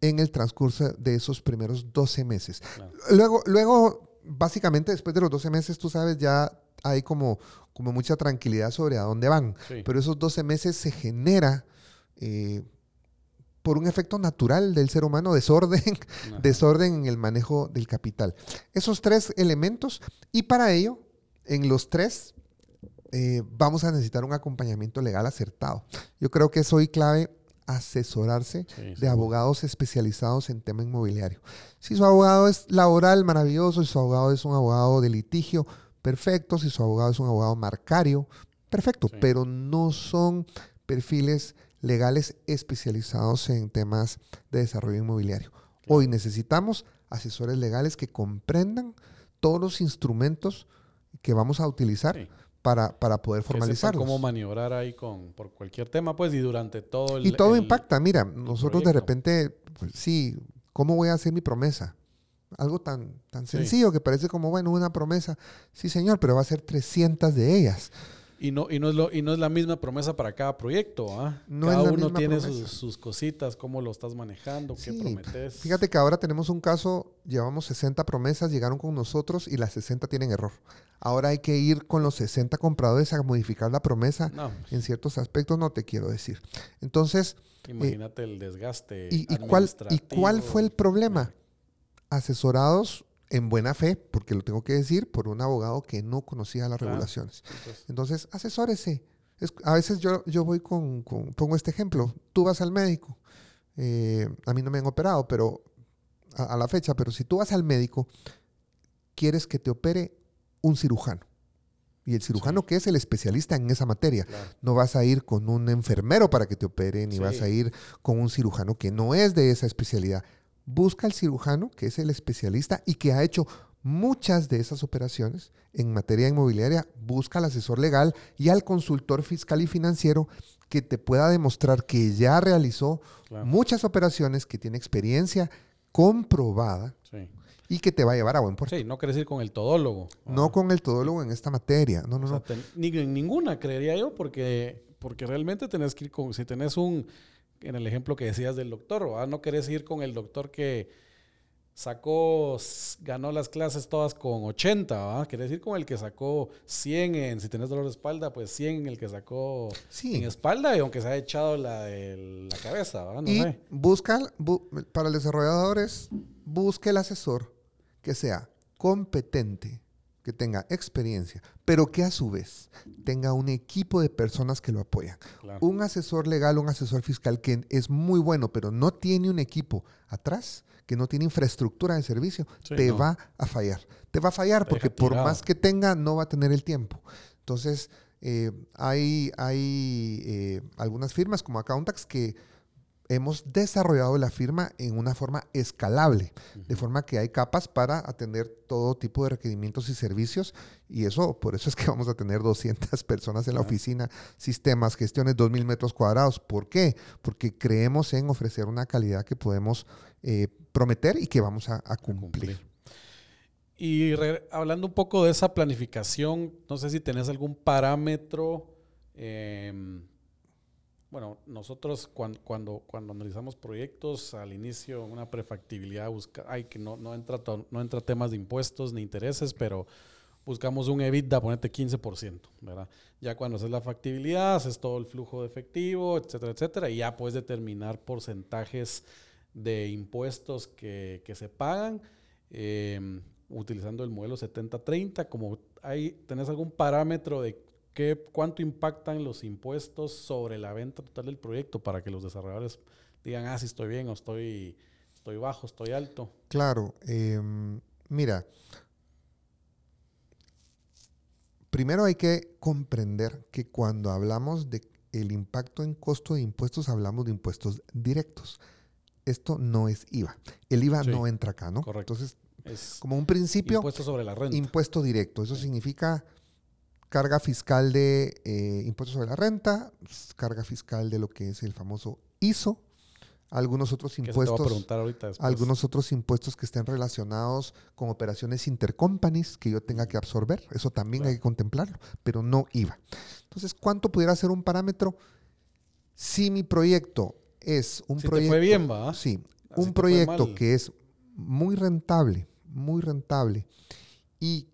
en el transcurso de esos primeros 12 meses. Luego, luego, básicamente después de los 12 meses, tú sabes, ya hay como, como mucha tranquilidad sobre a dónde van. Pero esos 12 meses se genera eh, por un efecto natural del ser humano, desorden, desorden en el manejo del capital. Esos tres elementos y para ello, en los tres, eh, vamos a necesitar un acompañamiento legal acertado. Yo creo que es hoy clave asesorarse de abogados especializados en tema inmobiliario. Si su abogado es laboral, maravilloso. Si su abogado es un abogado de litigio, perfecto. Si su abogado es un abogado marcario, perfecto. Pero no son perfiles legales especializados en temas de desarrollo inmobiliario. Hoy necesitamos asesores legales que comprendan todos los instrumentos que vamos a utilizar para, para poder formalizarlos. cómo maniobrar ahí con, por cualquier tema, pues, y durante todo el... Y todo impacta. Mira, nosotros de repente, pues, sí, ¿cómo voy a hacer mi promesa? Algo tan, tan sencillo que parece como, bueno, una promesa. Sí, señor, pero va a ser 300 de ellas. Y no, y, no es lo, y no es la misma promesa para cada proyecto. ¿ah? cada uno tiene sus, cositas, cómo lo estás manejando, qué prometes. Fíjate que ahora tenemos un caso, llevamos 60 promesas, llegaron con nosotros y las 60 tienen error. Ahora hay que ir con los 60 compradores a modificar la promesa. En ciertos aspectos no te quiero decir. Entonces... Eh, Imagínate el desgaste. Y, y, cuál, ¿Y cuál fue el problema? Asesorados en buena fe, porque lo tengo que decir, por un abogado que no conocía las regulaciones. Entonces, asesórese. a veces yo, yo voy con, pongo este ejemplo, tú vas al médico, eh, a mí no me han operado, pero a, la fecha, pero si tú vas al médico, quieres que te opere un cirujano. Y el cirujano que es el especialista en esa materia. No vas a ir con un enfermero para que te opere, ni vas a ir con un cirujano que no es de esa especialidad busca al cirujano, que es el especialista y que ha hecho muchas de esas operaciones en materia inmobiliaria, busca al asesor legal y al consultor fiscal y financiero que te pueda demostrar que ya realizó muchas operaciones, que tiene experiencia comprobada y que te va a llevar a buen puerto. Sí, no quieres ir con el todólogo. No con el todólogo en esta materia. No, no, no. ni en ninguna, creería yo, porque, porque realmente tenés que ir con, si tenés un en el ejemplo que decías del doctor, no querés ir con el doctor que sacó, ganó las clases todas con 80, ¿va? Querés ir con el que sacó 100 en, si tenés dolor de espalda, pues 100 en el que sacó en espalda y aunque se ha echado la de la cabeza, ¿va? y busca, para los desarrolladores, busque el asesor que sea competente, que tenga experiencia, pero que a su vez tenga un equipo de personas que lo apoyan. Un asesor legal, un asesor fiscal que es muy bueno, pero no tiene un equipo atrás, que no tiene infraestructura de servicio, te va a fallar. Te va a fallar porque por más que tenga, no va a tener el tiempo. Entonces, eh, hay, hay eh, algunas firmas como Accountax que hemos desarrollado la firma en una forma escalable, de forma que hay capas para atender todo tipo de requerimientos y servicios y eso, por eso es que vamos a tener 200 personas en la oficina, sistemas, gestiones, 2.000 metros cuadrados. ¿Por qué? Porque creemos en ofrecer una calidad que podemos eh, prometer y que vamos a, cumplir. Y hablando un poco de esa planificación, no sé si tenés algún parámetro. Em, bueno, nosotros cuando, cuando, cuando, analizamos proyectos, al inicio una prefactibilidad busca, hay que no, no, entra no entra temas de impuestos ni intereses, pero buscamos un EBITDA, ponete 15%, ¿verdad? Ya cuando haces la factibilidad, haces todo el flujo de efectivo, etcétera, etcétera, y ya puedes determinar porcentajes de impuestos que, que se pagan eh, utilizando el modelo 70-30, como hay, tenés algún parámetro de ¿Qué, ¿Cuánto impactan los impuestos sobre la venta total del proyecto para que los desarrolladores digan, ah, si estoy bien o estoy, estoy bajo, estoy alto? Claro, em, mira, primero hay que comprender que cuando hablamos de el impacto en costo de impuestos, hablamos de impuestos directos. Esto no es IVA. El IVA no entra acá, ¿no? Correcto. Entonces, es como un principio. Impuesto sobre la renta. Impuesto directo. Eso significa carga fiscal de eh, impuestos sobre la renta, carga fiscal de lo que es el famoso ISO, algunos otros impuestos, algunos otros impuestos que estén relacionados con operaciones intercompanies que yo tenga que absorber, eso también hay que contemplarlo, pero no IVA. Entonces, ¿cuánto pudiera ser un parámetro si mi proyecto es un proyecto, fue bien, ¿va? Sí, un proyecto que es muy rentable, muy rentable y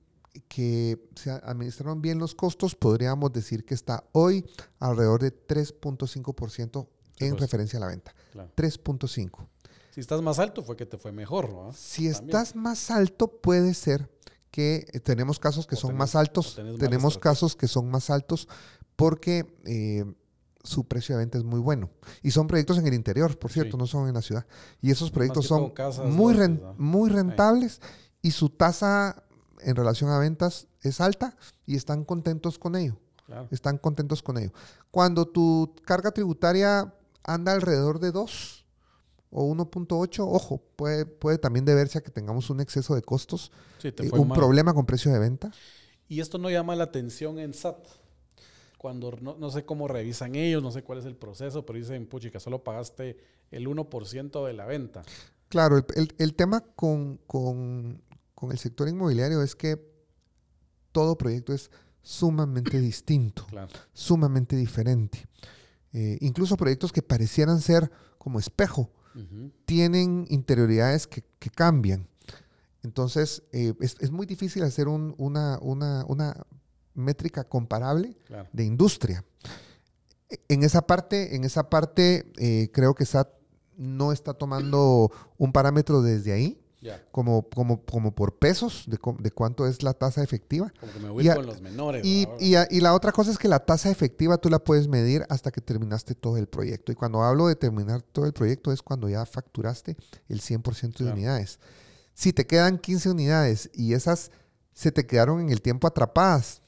que se administraron bien los costos, podríamos decir que está hoy alrededor de 3.5% en pues. referencia a la venta. 3.5. Si estás más alto fue que te fue mejor, ¿no? Si estás más alto puede ser que eh, tenemos casos que son más altos, tenemos casos que son más altos porque eh, su precio de venta es muy bueno. Y son proyectos en el interior, por cierto, no son en la ciudad. Y esos proyectos son muy, muy rentables y su tasa en relación a ventas es alta y están contentos con ello. Están contentos con ello. Cuando tu carga tributaria anda alrededor de 2 o 1.8, ojo, puede, puede también deberse a que tengamos un exceso de costos, eh, un problema con precio de venta. Y esto no llama la atención en SAT cuando no, sé cómo revisan ellos, no sé cuál es el proceso, pero dicen, puchica, solo pagaste el 1% de la venta. Claro, el, tema con, el sector inmobiliario es que todo proyecto es sumamente distinto, sumamente diferente. Eh, incluso proyectos que parecieran ser como espejo, tienen interioridades que, cambian. Entonces, eh, es, muy difícil hacer una, una, métrica comparable de industria. En esa parte, en esa parte eh, creo que SAT no está tomando un parámetro desde ahí, como, como, como por pesos de, de, cuánto es la tasa efectiva. Como que me voy con los menores. Y, y, la otra cosa es que la tasa efectiva tú la puedes medir hasta que terminaste todo el proyecto. Y cuando hablo de terminar todo el proyecto es cuando ya facturaste el 100% de unidades. Si te quedan 15 unidades y esas se te quedaron en el tiempo atrapadas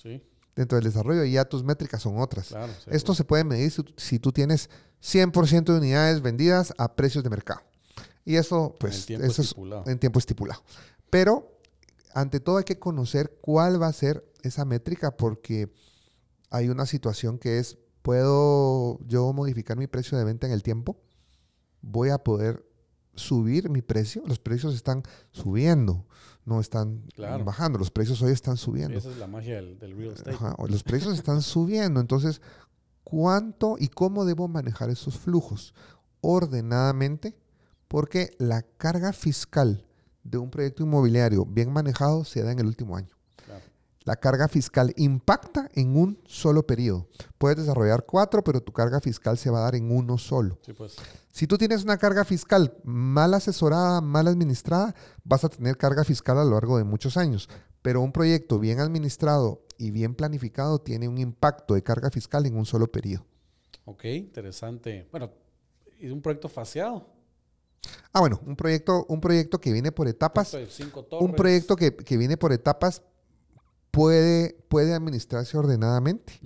dentro del desarrollo y ya tus métricas son otras. Esto se puede medir si, tú tienes 100% de unidades vendidas a precios de mercado. Y eso, pues, en eso es en tiempo estipulado. Pero, ante todo, hay que conocer cuál va a ser esa métrica porque hay una situación que es, ¿puedo yo modificar mi precio de venta en el tiempo? ¿Voy a poder subir mi precio? Los precios están subiendo no están bajando. Los precios hoy están subiendo. esa es la magia del, real estate. los precios están subiendo. Entonces, ¿cuánto y cómo debo manejar esos flujos? Ordenadamente, porque la carga fiscal de un proyecto inmobiliario bien manejado se da en el último año. La carga fiscal impacta en un solo periodo. Puedes desarrollar cuatro, pero tu carga fiscal se va a dar en uno solo. Pues. Si tú tienes una carga fiscal mal asesorada, mal administrada, vas a tener carga fiscal a lo largo de muchos años. Pero un proyecto bien administrado y bien planificado tiene un impacto de carga fiscal en un solo periodo. Ok, interesante. Bueno, ¿y un proyecto faseado? Ah, bueno, un proyecto, un proyecto que viene por etapas. Un proyecto que, que viene por etapas puede, puede administrarse ordenadamente.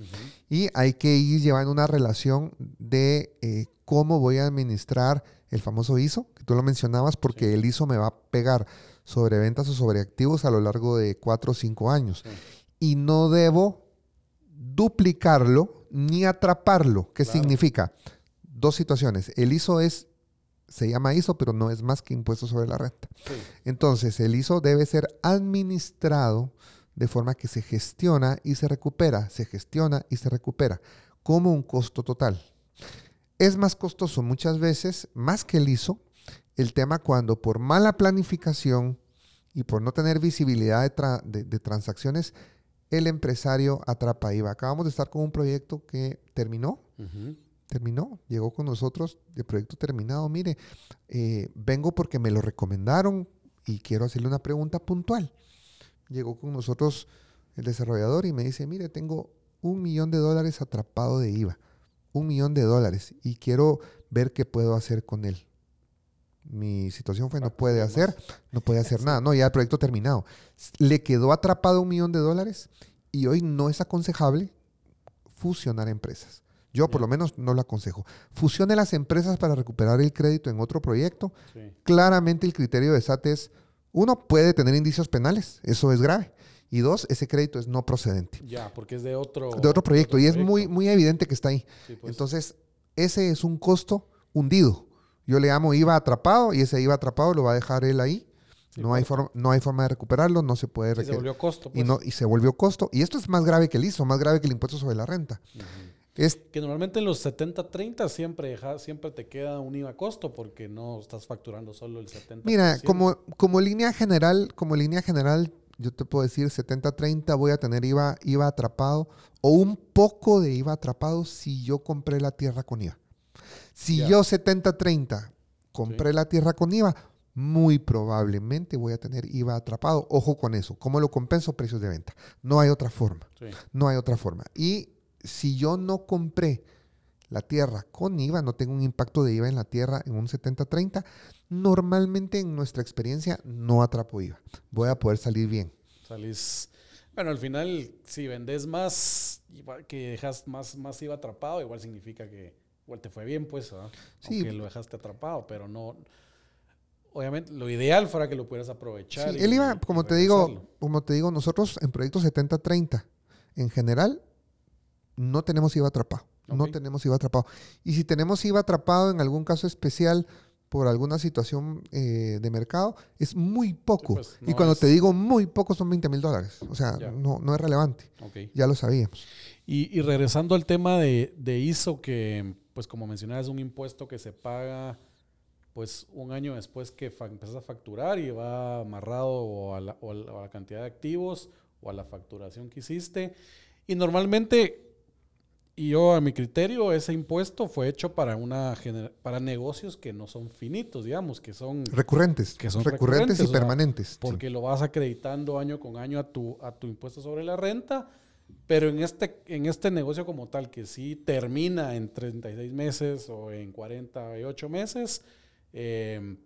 Y hay que ir llevando una relación de eh, cómo voy a administrar el famoso ISO, que tú lo mencionabas, porque el ISO me va a pegar sobre ventas o sobre activos a lo largo de cuatro o cinco años. Y no debo duplicarlo ni atraparlo. ¿Qué significa? Dos situaciones. El ISO es, se llama ISO, pero no es más que impuesto sobre la renta. Entonces, el ISO debe ser administrado de forma que se gestiona y se recupera, se gestiona y se recupera, como un costo total. Es más costoso muchas veces, más que el ISO, el tema cuando por mala planificación y por no tener visibilidad de, transacciones, el empresario atrapa IVA. Acabamos de estar con un proyecto que terminó, terminó, llegó con nosotros, de proyecto terminado. Mire, eh, vengo porque me lo recomendaron y quiero hacerle una pregunta puntual llegó con nosotros el desarrollador y me dice, mire, tengo un millón de dólares atrapado de IVA, un millón de dólares, y quiero ver qué puedo hacer con él. Mi situación fue, no puede hacer, no puede hacer nada. No, ya el proyecto terminado. Le quedó atrapado un millón de dólares y hoy no es aconsejable fusionar empresas. Yo por lo menos no lo aconsejo. Fusione las empresas para recuperar el crédito en otro proyecto. Claramente el criterio de SAT es uno, puede tener indicios penales, eso es grave. Y dos, ese crédito es no procedente. Ya, porque es de otro, de otro proyecto. y es muy, muy evidente que está ahí. Pues. Entonces, ese es un costo hundido. Yo le llamo IVA atrapado y ese IVA atrapado lo va a dejar él ahí. no, hay pues. forma, no hay forma de recuperarlo, no se puede... Y se volvió costo. Y, no, y se volvió costo. Y esto es más grave que el ISO, más grave que el impuesto sobre la renta. Es, que normalmente en los 70-30 siempre, siempre te queda un IVA costo porque no estás facturando solo el 70%. Mira, como, como línea general, como línea general, yo te puedo decir 70-30 voy a tener IVA, IVA atrapado o un poco de IVA atrapado si yo compré la tierra con IVA. Si yo 70-30 compré la tierra con IVA, muy probablemente voy a tener IVA atrapado. Ojo con eso. ¿Cómo lo compenso? Precios de venta. No hay otra forma. No hay otra forma. Y si yo no compré la tierra con IVA, no tengo un impacto de IVA en la tierra en un 70-30, normalmente en nuestra experiencia no atrapo IVA. Voy a poder salir bien. Salís. Bueno, al final, si vendes más, que dejas más, más IVA atrapado, igual significa que igual te fue bien, pues, ¿verdad? Sí. lo dejaste atrapado, pero no. Obviamente, lo ideal fuera que lo pudieras aprovechar. Sí, el IVA, como te digo, como te digo, nosotros en proyectos 70-30, en general, no tenemos IVA atrapado. No tenemos IVA atrapado. Y si tenemos IVA atrapado en algún caso especial por alguna situación eh, de mercado, es muy poco. Pues, y cuando te digo muy poco, son 20 mil dólares. O sea, no, no es relevante. Ya lo sabíamos. Y, regresando al tema de, ISO, que, pues como mencionaba, es un impuesto que se paga pues un año después que empiezas a facturar y va amarrado a la, o a la cantidad de activos o a la facturación que hiciste. Y normalmente y yo, a mi criterio, ese impuesto fue hecho para una para negocios que no son finitos, digamos, que son recurrentes, que son recurrentes, y permanentes. Porque lo vas acreditando año con año a tu, a tu impuesto sobre la renta, pero en este, en este negocio como tal, que sí termina en 36 meses o en 48 meses, eh,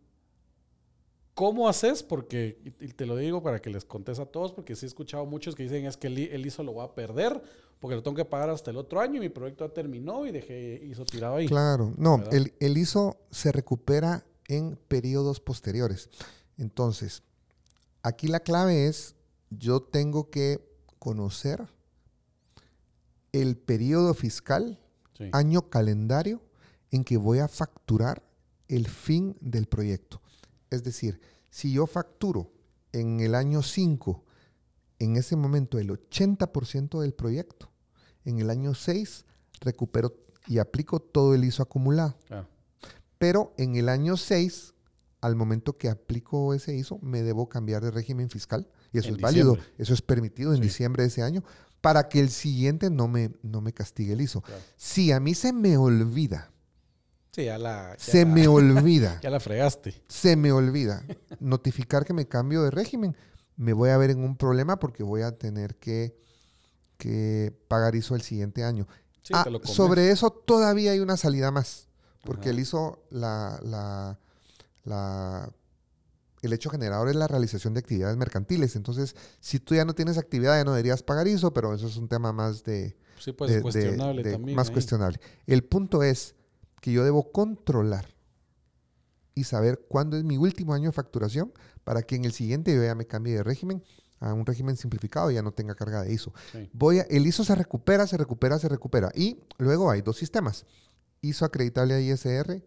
¿Cómo haces? Porque, y te lo digo para que les contes a todos, porque sí he escuchado muchos que dicen es que el, ISO lo va a perder porque lo tengo que pagar hasta el otro año y mi proyecto ya terminó y dejé ISO tirado ahí. Claro, no, el, el, ISO se recupera en periodos posteriores. Entonces, aquí la clave es, yo tengo que conocer el periodo fiscal, año calendario, en que voy a facturar el fin del proyecto. Es decir, si yo facturo en el año 5, en ese momento el 80% del proyecto, en el año 6 recupero y aplico todo el ISO acumulado. Pero en el año 6, al momento que aplico ese ISO, me debo cambiar de régimen fiscal. Y eso es válido, eso es permitido en diciembre de ese año, para que el siguiente no me, no me castigue el ISO. Si a mí se me olvida Sí, ya la. se me olvida. Ya la fregaste. Se me olvida notificar que me cambio de régimen. Me voy a ver en un problema porque voy a tener que, que pagar ISO el siguiente año. Ah, sobre eso todavía hay una salida más. Porque el ISO, la, la, la, el hecho generador es la realización de actividades mercantiles. Entonces, si tú ya no tienes actividad, ya no deberías pagar ISO, pero eso es un tema más de. Sí, pues cuestionable también. Más cuestionable. El punto es que yo debo controlar y saber cuándo es mi último año de facturación para que en el siguiente yo ya me cambie de régimen a un régimen simplificado y ya no tenga carga de ISO. Voy a, el ISO se recupera, se recupera, se recupera. Y luego hay dos sistemas. ISO acreditable a ISR,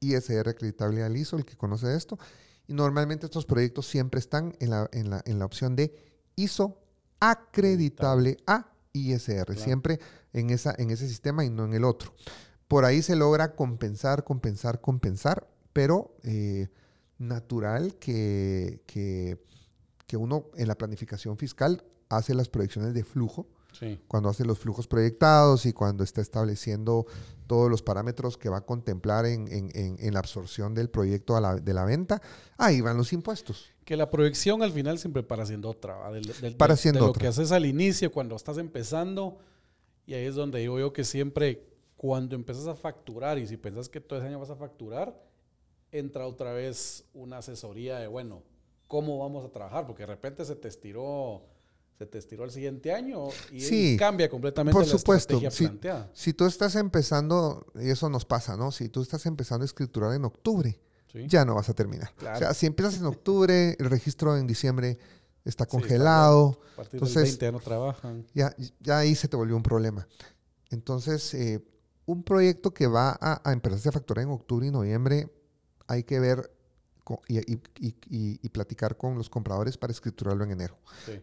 ISR acreditable al ISO, el que conoce esto. Y normalmente estos proyectos siempre están en la, en la, en la opción de ISO acreditable a ISR, siempre en, esa, en ese sistema y no en el otro. Por ahí se logra compensar, compensar, compensar, pero eh, natural que, que, uno en la planificación fiscal hace las proyecciones de flujo, cuando hace los flujos proyectados y cuando está estableciendo todos los parámetros que va a contemplar en, la absorción del proyecto de la venta, ahí van los impuestos. Que la proyección al final siempre para haciendo otra, para haciendo de lo que haces al inicio cuando estás empezando, y ahí es donde digo yo que siempre cuando empiezas a facturar y si piensas que todo ese año vas a facturar, entra otra vez una asesoría de, bueno, ¿cómo vamos a trabajar? Porque de repente se te estiró, se te estiró el siguiente año y cambia completamente por la supuesto, estrategia planteada. Si tú estás empezando, y eso nos pasa, ¿no? Si tú estás empezando a escriturar en octubre, ya no vas a terminar. O sea, si empiezas en octubre, el registro en diciembre está congelado. a partir entonces, del 20 ya no trabajan. Ya, ya ahí se te volvió un problema. Entonces, eh, un proyecto que va a, a empezarse a facturar en octubre y noviembre, hay que ver y, platicar con los compradores para escriturarlo en enero.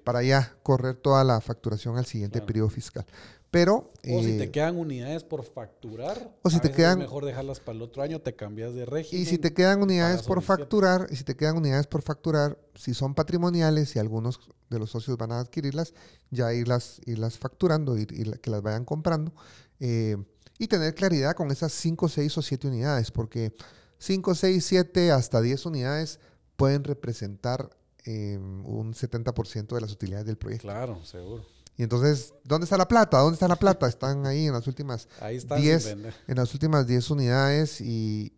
Para ya correr toda la facturación al siguiente periodo fiscal. Pero. O si te eh, quedan unidades por facturar. O si te quedan. Es mejor dejarlas para el otro año, te cambias de régimen. Y si te quedan unidades por facturar, y si te quedan unidades por facturar, si son patrimoniales y algunos de los socios van a adquirirlas, ya irlas, irlas facturando y, que las vayan comprando. Eh, y tener claridad con esas 5, 6 o 7 unidades, porque 5, 6, 7 hasta 10 unidades pueden representar eh, un 70% de las utilidades del proyecto. Claro, seguro. Y entonces, ¿dónde está la plata? ¿Dónde está la plata? Están ahí en las últimas 10 en las últimas 10 unidades y,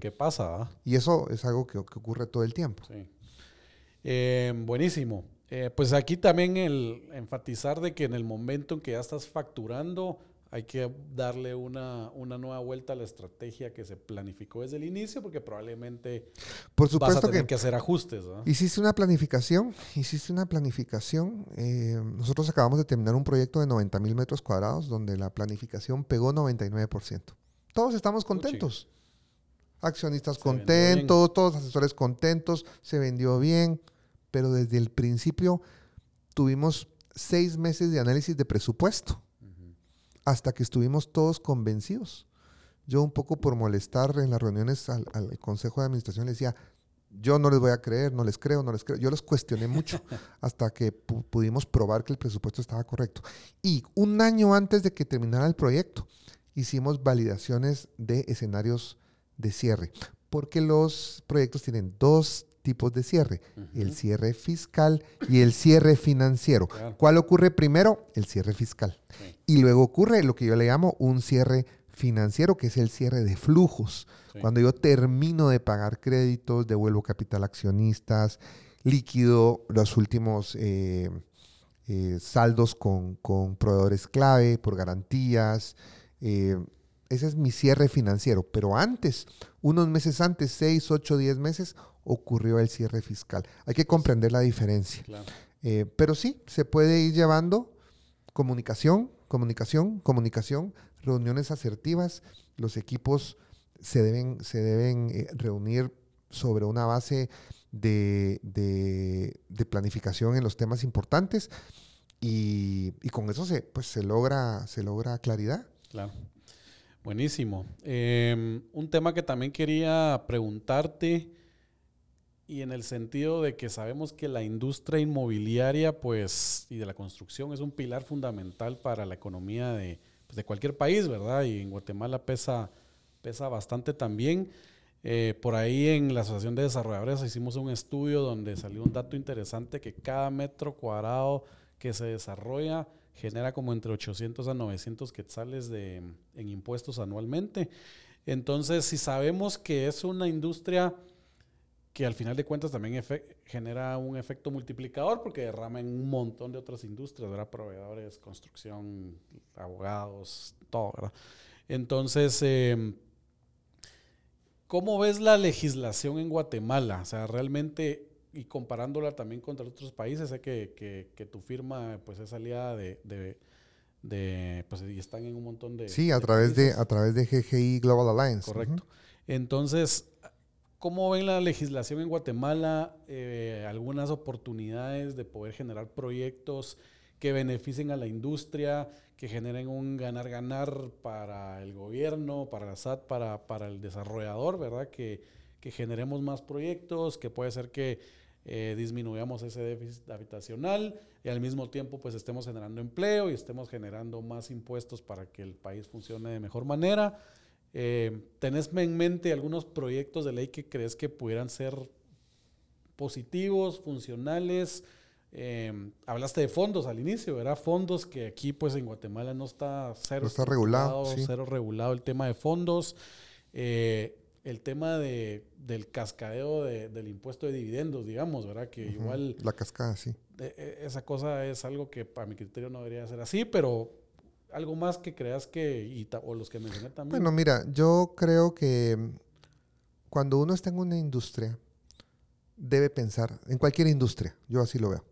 ¿Qué, pasa? Ah? Y eso es algo que, ocurre todo el tiempo. Sí. Eh, buenísimo. Eh, pues aquí también el enfatizar de que en el momento en que ya estás facturando, hay que darle una, nueva vuelta a la estrategia que se planificó desde el inicio, porque probablemente Por supuesto vas a tener que, hacer ajustes. Hiciste una planificación, hiciste una planificación. Eh, nosotros acabamos de terminar un proyecto de 90 mil metros cuadrados donde la planificación pegó 99%. Todos estamos contentos. Accionistas contentos, todos asesores contentos, se vendió bien, pero desde el principio tuvimos seis meses de análisis de presupuesto hasta que estuvimos todos convencidos. Yo un poco por molestar en las reuniones al, Consejo de Administración le decía, yo no les voy a creer, no les creo, no les creo. Yo los cuestioné mucho hasta que pudimos probar que el presupuesto estaba correcto. Y un año antes de que terminara el proyecto, hicimos validaciones de escenarios de cierre, porque los proyectos tienen dos tipos de cierre, el cierre fiscal y el cierre financiero. ¿Cuál ocurre primero? El cierre fiscal. Y luego ocurre lo que yo le llamo un cierre financiero, que es el cierre de flujos. Cuando yo termino de pagar créditos, devuelvo capital a accionistas, líquido los últimos eh, eh, saldos con, proveedores clave por garantías. Eh, ese es mi cierre financiero. Pero antes, unos meses antes, seis, ocho, diez meses, ocurrió el cierre fiscal. Hay que comprender la diferencia. Eh, pero sí, se puede ir llevando comunicación, comunicación, comunicación, reuniones asertivas. Los equipos se deben, se deben eh, reunir sobre una base de, planificación en los temas importantes y, con eso se, pues, se, logra, se logra claridad. Claro. Buenísimo. Em, un tema que también quería preguntarte y en el sentido de que sabemos que la industria inmobiliaria pues, y de la construcción es un pilar fundamental para la economía de, pues, de cualquier país, ¿verdad? Y en Guatemala pesa, pesa bastante también. Eh, por ahí en la Asociación de Desarrolladores hicimos un estudio donde salió un dato interesante que cada metro cuadrado que se desarrolla genera como entre 800 a 900 quetzales de, en impuestos anualmente. Entonces, si sabemos que es una industria que al final de cuentas también genera un efecto multiplicador porque derrama en un montón de otras industrias, ¿verdad? Proveedores, construcción, abogados, todo, ¿verdad? Entonces, em, ¿cómo ves la legislación en Guatemala? O sea, realmente, y comparándola también contra otros países, sé que, que, tu firma pues es aliada de, de, pues y están en un montón de... Sí, a, través, de, a través de GGI Global Alliance. Correcto. Entonces, ¿Cómo ven la legislación en Guatemala? Eh, algunas oportunidades de poder generar proyectos que beneficien a la industria, que generen un ganar-ganar para el gobierno, para la SAT, para, para el desarrollador, ¿verdad? Que, que, generemos más proyectos, que puede ser que eh, disminuyamos ese déficit habitacional y al mismo tiempo pues estemos generando empleo y estemos generando más impuestos para que el país funcione de mejor manera. Eh, ¿Tenés en mente algunos proyectos de ley que crees que pudieran ser positivos, funcionales? Eh, hablaste de fondos al inicio, ¿verdad? Fondos que aquí pues en Guatemala no está cero está regulado, cero regulado el tema de fondos. Eh, el tema de, del cascadeo del impuesto de dividendos, digamos, ¿verdad? Que igual... La cascada, sí. esa cosa es algo que para mi criterio no debería ser así, pero algo más que creas que, o los que mencioné también. Bueno, mira, yo creo que cuando uno está en una industria, debe pensar, en cualquier industria, yo así lo veo.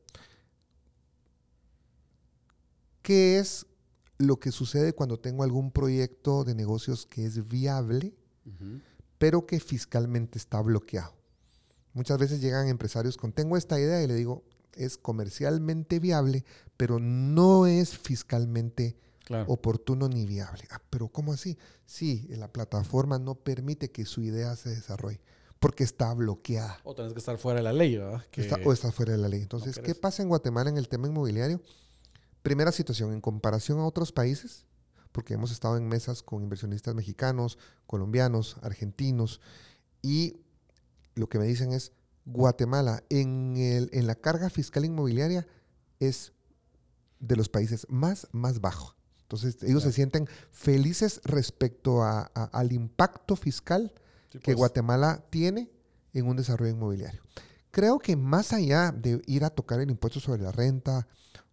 ¿Qué es lo que sucede cuando tengo algún proyecto de negocios que es viable, pero que fiscalmente está bloqueado? Muchas veces llegan empresarios con, tengo esta idea y le digo, es comercialmente viable, pero no es fiscalmente oportuno ni viable. Ah, pero ¿cómo así? Sí, la plataforma no permite que su idea se desarrolle porque está bloqueada. O tenés que estar fuera de la ley, ¿verdad? o está fuera de la ley. Entonces, ¿qué pasa en Guatemala en el tema inmobiliario? Primera situación, en comparación a otros países, porque hemos estado en mesas con inversionistas mexicanos, colombianos, argentinos, y lo que me dicen es, Guatemala en, el, en la carga fiscal inmobiliaria es de los países más, más bajo. Entonces, ellos se sienten felices respecto al impacto fiscal que pues. Guatemala tiene en un desarrollo inmobiliario. Creo que más allá de ir a tocar el impuesto sobre la renta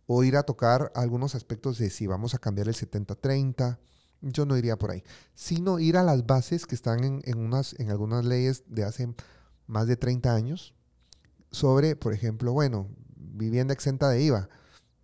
o ir a tocar algunos aspectos de si vamos a cambiar el 70-30, yo no iría por ahí, sino ir a las bases que están en, unas, en algunas leyes de hace más de 30 años sobre, por ejemplo, bueno, vivienda exenta de IVA.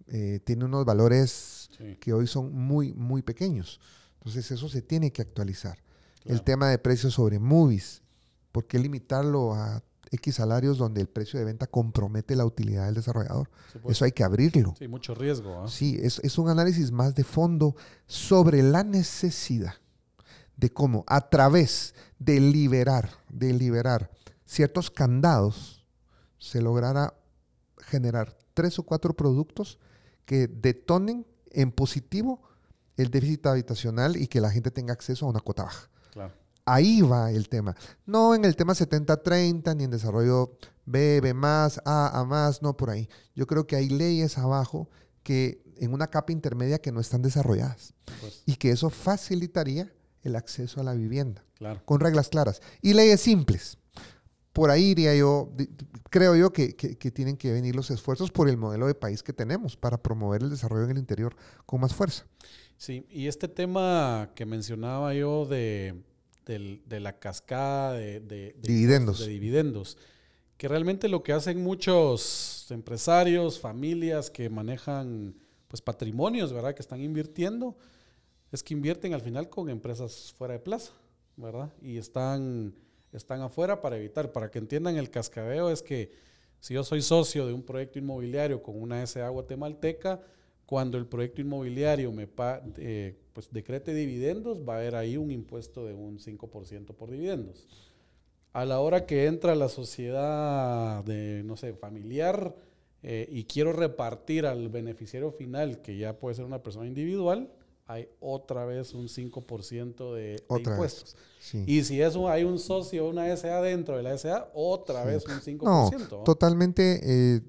Eh, tiene unos valores que hoy son muy, muy pequeños. Entonces eso se tiene que actualizar. El tema de precios sobre movies, ¿por qué limitarlo a X salarios donde el precio de venta compromete la utilidad del desarrollador? Pues. Eso hay que abrirlo. Sí, mucho riesgo. ¿ah? Sí, es, es un análisis más de fondo sobre la necesidad de cómo a través de liberar, de liberar ciertos candados, se lograra generar tres o cuatro productos que detonen en positivo el déficit habitacional y que la gente tenga acceso a una cuota baja. Ahí va el tema. No en el tema 70-30, ni en desarrollo B, B más, A, A más, no por ahí. Yo creo que hay leyes abajo que en una capa intermedia que no están desarrolladas. Pues. Y que eso facilitaría el acceso a la vivienda. Con reglas claras. Y leyes simples. Por ahí iría yo, creo yo que, tienen que venir los esfuerzos por el modelo de país que tenemos para promover el desarrollo en el interior con más fuerza. Sí, y este tema que mencionaba yo de, la cascada de, dividendos. de dividendos, que realmente lo que hacen muchos empresarios, familias que manejan pues patrimonios, ¿verdad? Que están invirtiendo, es que invierten al final con empresas fuera de plaza, ¿verdad? Y están están afuera para evitar, para que entiendan el cascabeo, es que si yo soy socio de un proyecto inmobiliario con una SA guatemalteca, cuando el proyecto inmobiliario me eh, pues decrete dividendos, va a haber ahí un impuesto de un 5% por dividendos. A la hora que entra la sociedad de, no sé, familiar eh, y quiero repartir al beneficiario final, que ya puede ser una persona individual, hay otra vez un 5% de, impuestos. Y si eso hay un socio, una SA dentro de la SA, otra vez un 5%. No, totalmente. Eh,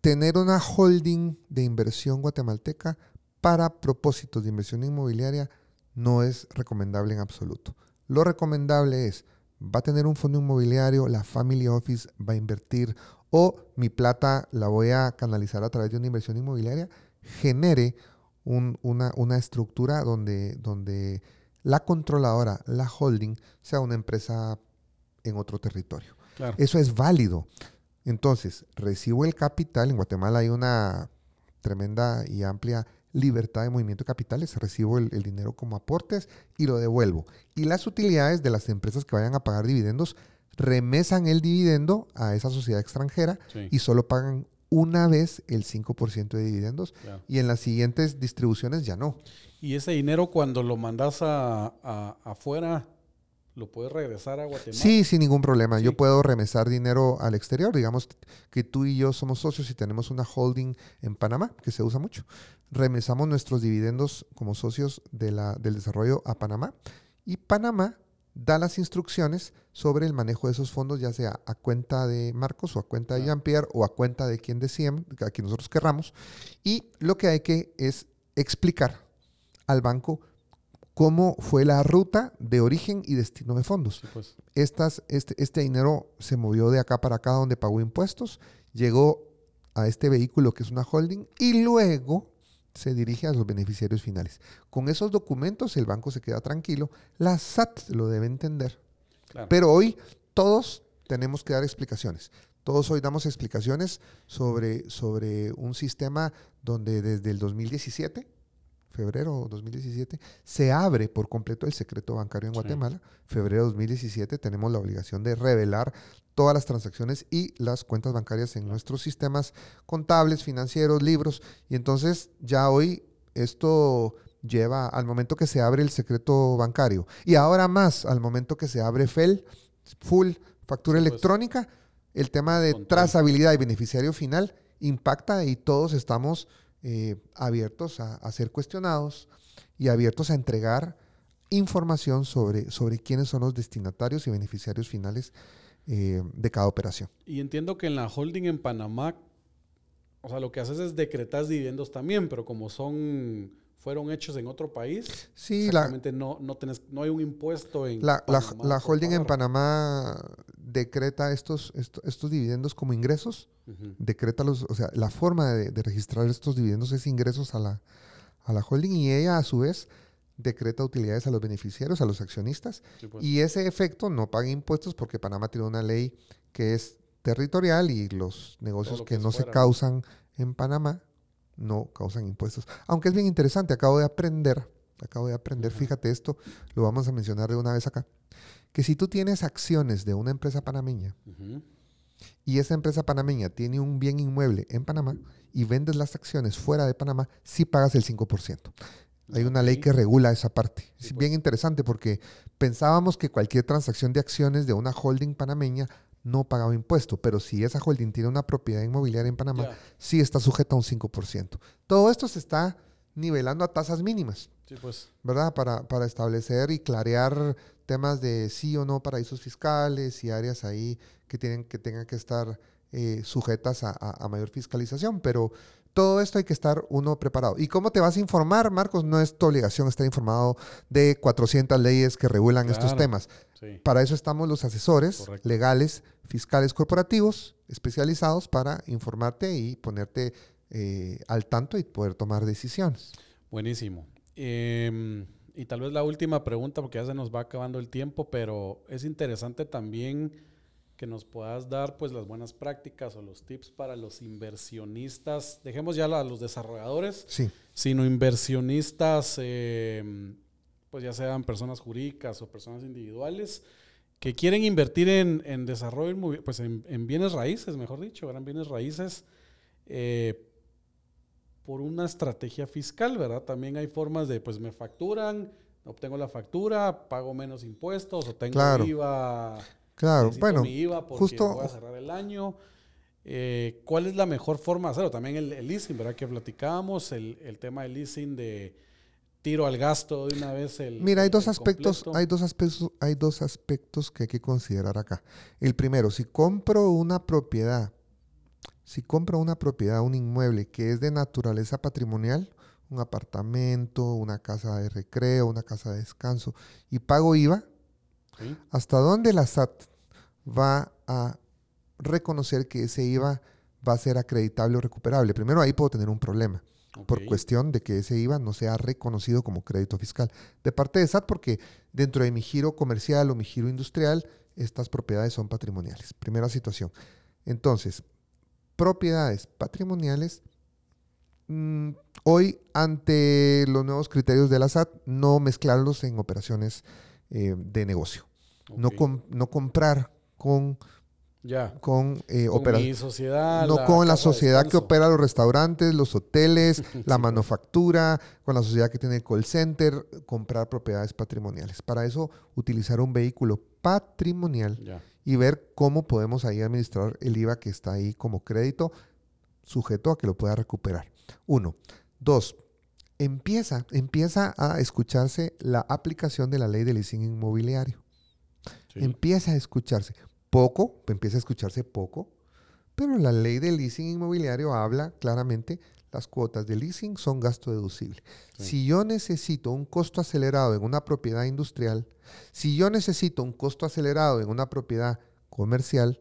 tener una holding de inversión guatemalteca para propósitos de inversión inmobiliaria no es recomendable en absoluto. Lo recomendable es, va a tener un fondo inmobiliario, la Family Office va a invertir o mi plata la voy a canalizar a través de una inversión inmobiliaria, genere una, estructura donde, donde la controladora, la holding, sea una empresa en otro territorio. Eso es válido. Entonces, recibo el capital. En Guatemala hay una tremenda y amplia libertad de movimiento de capitales. Recibo el, dinero como aportes y lo devuelvo. Y las utilidades de las empresas que vayan a pagar dividendos remesan el dividendo a esa sociedad extranjera y solo pagan una vez el 5% de dividendos y en las siguientes distribuciones ya no. ¿Y ese dinero cuando lo mandas a, afuera, lo puedes regresar a Guatemala? Sí, sin ningún problema. Yo puedo remesar dinero al exterior. Digamos que tú y yo somos socios y tenemos una holding en Panamá, que se usa mucho. Remesamos nuestros dividendos como socios de la, del desarrollo a Panamá y Panamá da las instrucciones sobre el manejo de esos fondos, ya sea a cuenta de Marcos o a cuenta de Jean-Pierre o a cuenta de quien decían, a quien nosotros querramos. Y lo que hay que es explicar al banco cómo fue la ruta de origen y destino de fondos. Pues. Estas, este, este dinero se movió de acá para acá donde pagó impuestos, llegó a este vehículo que es una holding y luego se dirige a los beneficiarios finales. Con esos documentos el banco se queda tranquilo, la SAT lo debe entender. Pero hoy todos tenemos que dar explicaciones. Todos hoy damos explicaciones sobre, sobre un sistema donde desde el 2017 febrero 2017, se abre por completo el secreto bancario en Guatemala. Febrero 2017 tenemos la obligación de revelar todas las transacciones y las cuentas bancarias en nuestros sistemas contables, financieros, libros. Y entonces ya hoy esto lleva al momento que se abre el secreto bancario. Y ahora más, al momento que se abre FEL, full factura pues. electrónica, el tema de trazabilidad y beneficiario final impacta y todos estamos eh, abiertos a, ser cuestionados y abiertos a entregar información sobre, sobre quiénes son los destinatarios y beneficiarios finales eh, de cada operación. Y entiendo que en la holding en Panamá o sea, lo que haces es decretar dividendos también, pero como son fueron hechos en otro país, sí, exactamente no, no, tenés, no hay un impuesto en la, la, holding en Panamá decreta estos, estos, dividendos como ingresos, decreta los, o sea, la forma de, registrar estos dividendos es ingresos a la, a la holding y ella a su vez decreta utilidades a los beneficiarios, a los accionistas, pues. y ese efecto no paga impuestos porque Panamá tiene una ley que es territorial y los negocios que, no se causan en Panamá no causan impuestos. Aunque es bien interesante, acabo de aprender, acabo de aprender, fíjate esto, lo vamos a mencionar de una vez acá, que si tú tienes acciones de una empresa panameña y esa empresa panameña tiene un bien inmueble en Panamá y vendes las acciones fuera de Panamá, sí pagas el 5%. Hay una ley que regula esa parte. es bien pues. interesante porque pensábamos que cualquier transacción de acciones de una holding panameña no pagaba impuesto, pero si esa holding tiene una propiedad inmobiliaria en Panamá, sí está sujeta a un 5%. Todo esto se está nivelando a tasas mínimas, sí, pues. ¿verdad? Para, para establecer y clarear temas de sí o no paraísos fiscales y áreas ahí que, tienen, que tengan que estar eh, sujetas a, a, mayor fiscalización, pero todo esto hay que estar uno preparado. ¿Y cómo te vas a informar, Marcos? No es tu obligación estar informado de 400 leyes que regulan estos temas. Para eso estamos los asesores legales, fiscales corporativos, especializados para informarte y ponerte eh, al tanto y poder tomar decisiones. Buenísimo. Em, y tal vez la última pregunta, porque ya se nos va acabando el tiempo, pero es interesante también que nos puedas dar pues las buenas prácticas o los tips para los inversionistas, dejemos ya a los desarrolladores, sí. sino inversionistas em, pues ya sean personas jurídicas o personas individuales, que quieren invertir en, desarrollo, pues en, bienes raíces, mejor dicho, eran bienes raíces, eh, por una estrategia fiscal, ¿verdad? También hay formas de, pues me facturan, obtengo la factura, pago menos impuestos, o tengo IVA. Claro, bueno, IVA porque justo voy a cerrar el año. Eh, ¿Cuál es la mejor forma de hacerlo? También el, leasing, ¿verdad? Que platicábamos, el, el tema del leasing de tiro al gasto de una vez el. Mira, hay dos aspectos, hay dos aspectos, hay dos aspectos que hay que considerar acá. El primero, si compro una propiedad, si compro una propiedad, un inmueble que es de naturaleza patrimonial, un apartamento, una casa de recreo, una casa de descanso, y pago IVA, ¿hasta dónde la SAT va a reconocer que ese IVA va a ser acreditable o recuperable? Primero ahí puedo tener un problema por cuestión de que ese IVA no sea reconocido como crédito fiscal. De parte de SAT, porque dentro de mi giro comercial o mi giro industrial, estas propiedades son patrimoniales. Primera situación. Entonces, propiedades patrimoniales, mm, hoy ante los nuevos criterios de la SAT, no mezclarlos en operaciones eh, de negocio. No, no comprar con ya. Con, eh, mi sociedad. No con la sociedad que opera los restaurantes, los hoteles, la manufactura, con la sociedad que tiene el call center, comprar propiedades patrimoniales. Para eso, utilizar un vehículo patrimonial y ver cómo podemos ahí administrar el IVA que está ahí como crédito, sujeto a que lo pueda recuperar. Uno. Dos. Empieza, empieza a escucharse la aplicación de la ley de leasing inmobiliario. Empieza a escucharse poco, empieza a escucharse poco, pero la ley de leasing inmobiliario habla claramente, las cuotas de leasing son gasto deducible. Si yo necesito un costo acelerado en una propiedad industrial, si yo necesito un costo acelerado en una propiedad comercial,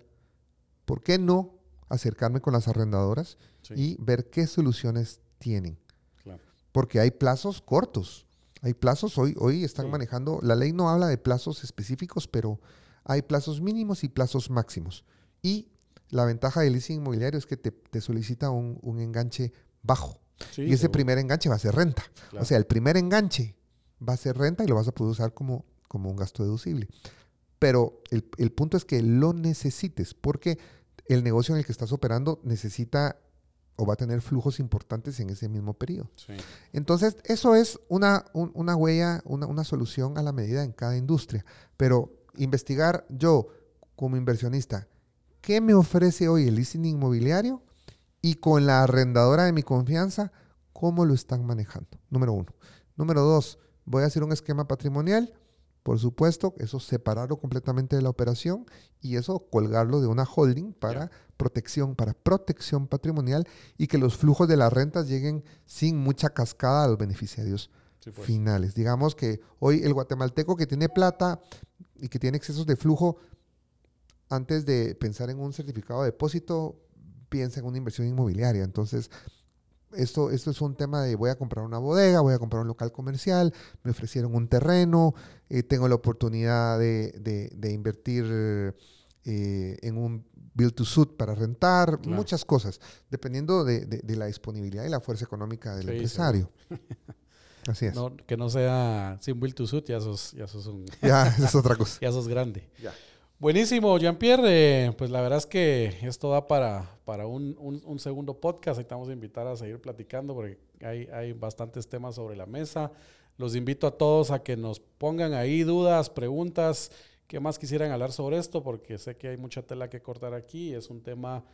¿por qué no acercarme con las arrendadoras y ver qué soluciones tienen? Porque hay plazos cortos. Hay plazos, hoy, hoy están manejando, la ley no habla de plazos específicos, pero hay plazos mínimos y plazos máximos. Y la ventaja del leasing inmobiliario es que te, solicita un, enganche bajo. y ese primer enganche va a ser renta. O sea, el primer enganche va a ser renta y lo vas a poder usar como, como un gasto deducible. Pero el, punto es que lo necesites porque el negocio en el que estás operando necesita o va a tener flujos importantes en ese mismo periodo. Entonces, eso es una, una huella, una, una, solución a la medida en cada industria. Pero investigar yo como inversionista, ¿qué me ofrece hoy el leasing inmobiliario? Y con la arrendadora de mi confianza, ¿cómo lo están manejando? Número uno. Número dos, voy a hacer un esquema patrimonial por supuesto, eso separarlo completamente de la operación y eso colgarlo de una holding para protección, para protección patrimonial y que los flujos de las rentas lleguen sin mucha cascada a los beneficiarios pues. finales. Digamos que hoy el guatemalteco que tiene plata y que tiene excesos de flujo, antes de pensar en un certificado de depósito, piensa en una inversión inmobiliaria. Entonces, esto, esto es un tema de voy a comprar una bodega, voy a comprar un local comercial, me ofrecieron un terreno, eh, tengo la oportunidad de, invertir eh, en un build to suit para rentar, muchas cosas, dependiendo de, la disponibilidad y la fuerza económica del empresario. Así es. que no sea sin build to suit, ya sos, ya sos un... Ya, es otra cosa. ya sos grande. Ya. Buenísimo, Jean-Pierre. Eh, pues la verdad es que esto da para, para un, segundo podcast. Estamos a invitar a seguir platicando porque hay, hay bastantes temas sobre la mesa. Los invito a todos a que nos pongan ahí dudas, preguntas, qué más quisieran hablar sobre esto, porque sé que hay mucha tela que cortar aquí. Es un tema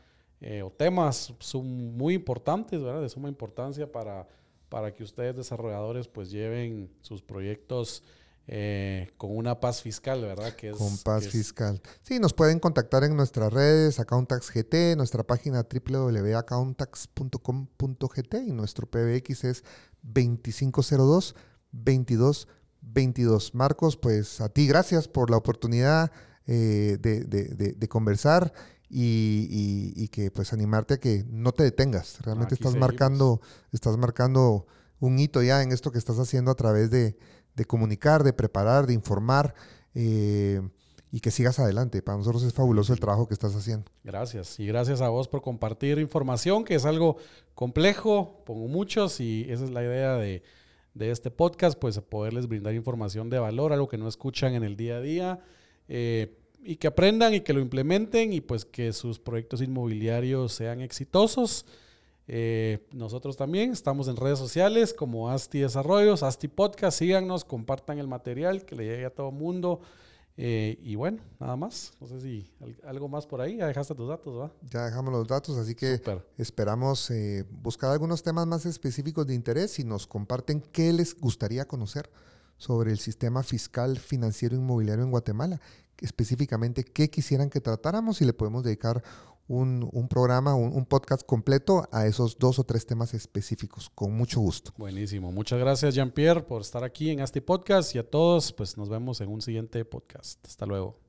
eh, o temas son muy importantes, ¿verdad? De suma importancia para, para que ustedes desarrolladores pues lleven sus proyectos eh, con una paz fiscal, ¿verdad? Que con paz fiscal. Sí, nos pueden contactar en nuestras redes, AccountaxGT, nuestra página www.accountax.com.gt y nuestro PBX es 2502 2222. Marcos, pues a ti gracias por la oportunidad eh, de, conversar y, que pues animarte a que no te detengas. Realmente estás marcando, estás marcando un hito ya en esto que estás haciendo a través de de comunicar, de preparar, de informar eh, y que sigas adelante. Para nosotros es fabuloso el trabajo que estás haciendo. Gracias. Y gracias a vos por compartir información, que es algo complejo, pongo muchos, y esa es la idea de, este podcast, pues poderles brindar información de valor, algo que no escuchan en el día a día. Eh, y que aprendan y que lo implementen y pues que sus proyectos inmobiliarios sean exitosos. Eh, nosotros también estamos en redes sociales como Asti Desarrollos, Asti Podcast. Síganos, compartan el material que le llegue a todo el mundo. Eh, y bueno, nada más. No sé si algo más por ahí. Ya dejaste tus datos, ¿va? Ya dejamos los datos, así que esperamos eh, buscar algunos temas más específicos de interés y nos comparten qué les gustaría conocer sobre el sistema fiscal financiero inmobiliario en Guatemala. Específicamente, qué quisieran que tratáramos y le podemos dedicar un, programa, un, podcast completo a esos dos o tres temas específicos, con mucho gusto. Buenísimo. Muchas gracias, Jean-Pierre, por estar aquí en este podcast y a todos, pues nos vemos en un siguiente podcast. Hasta luego.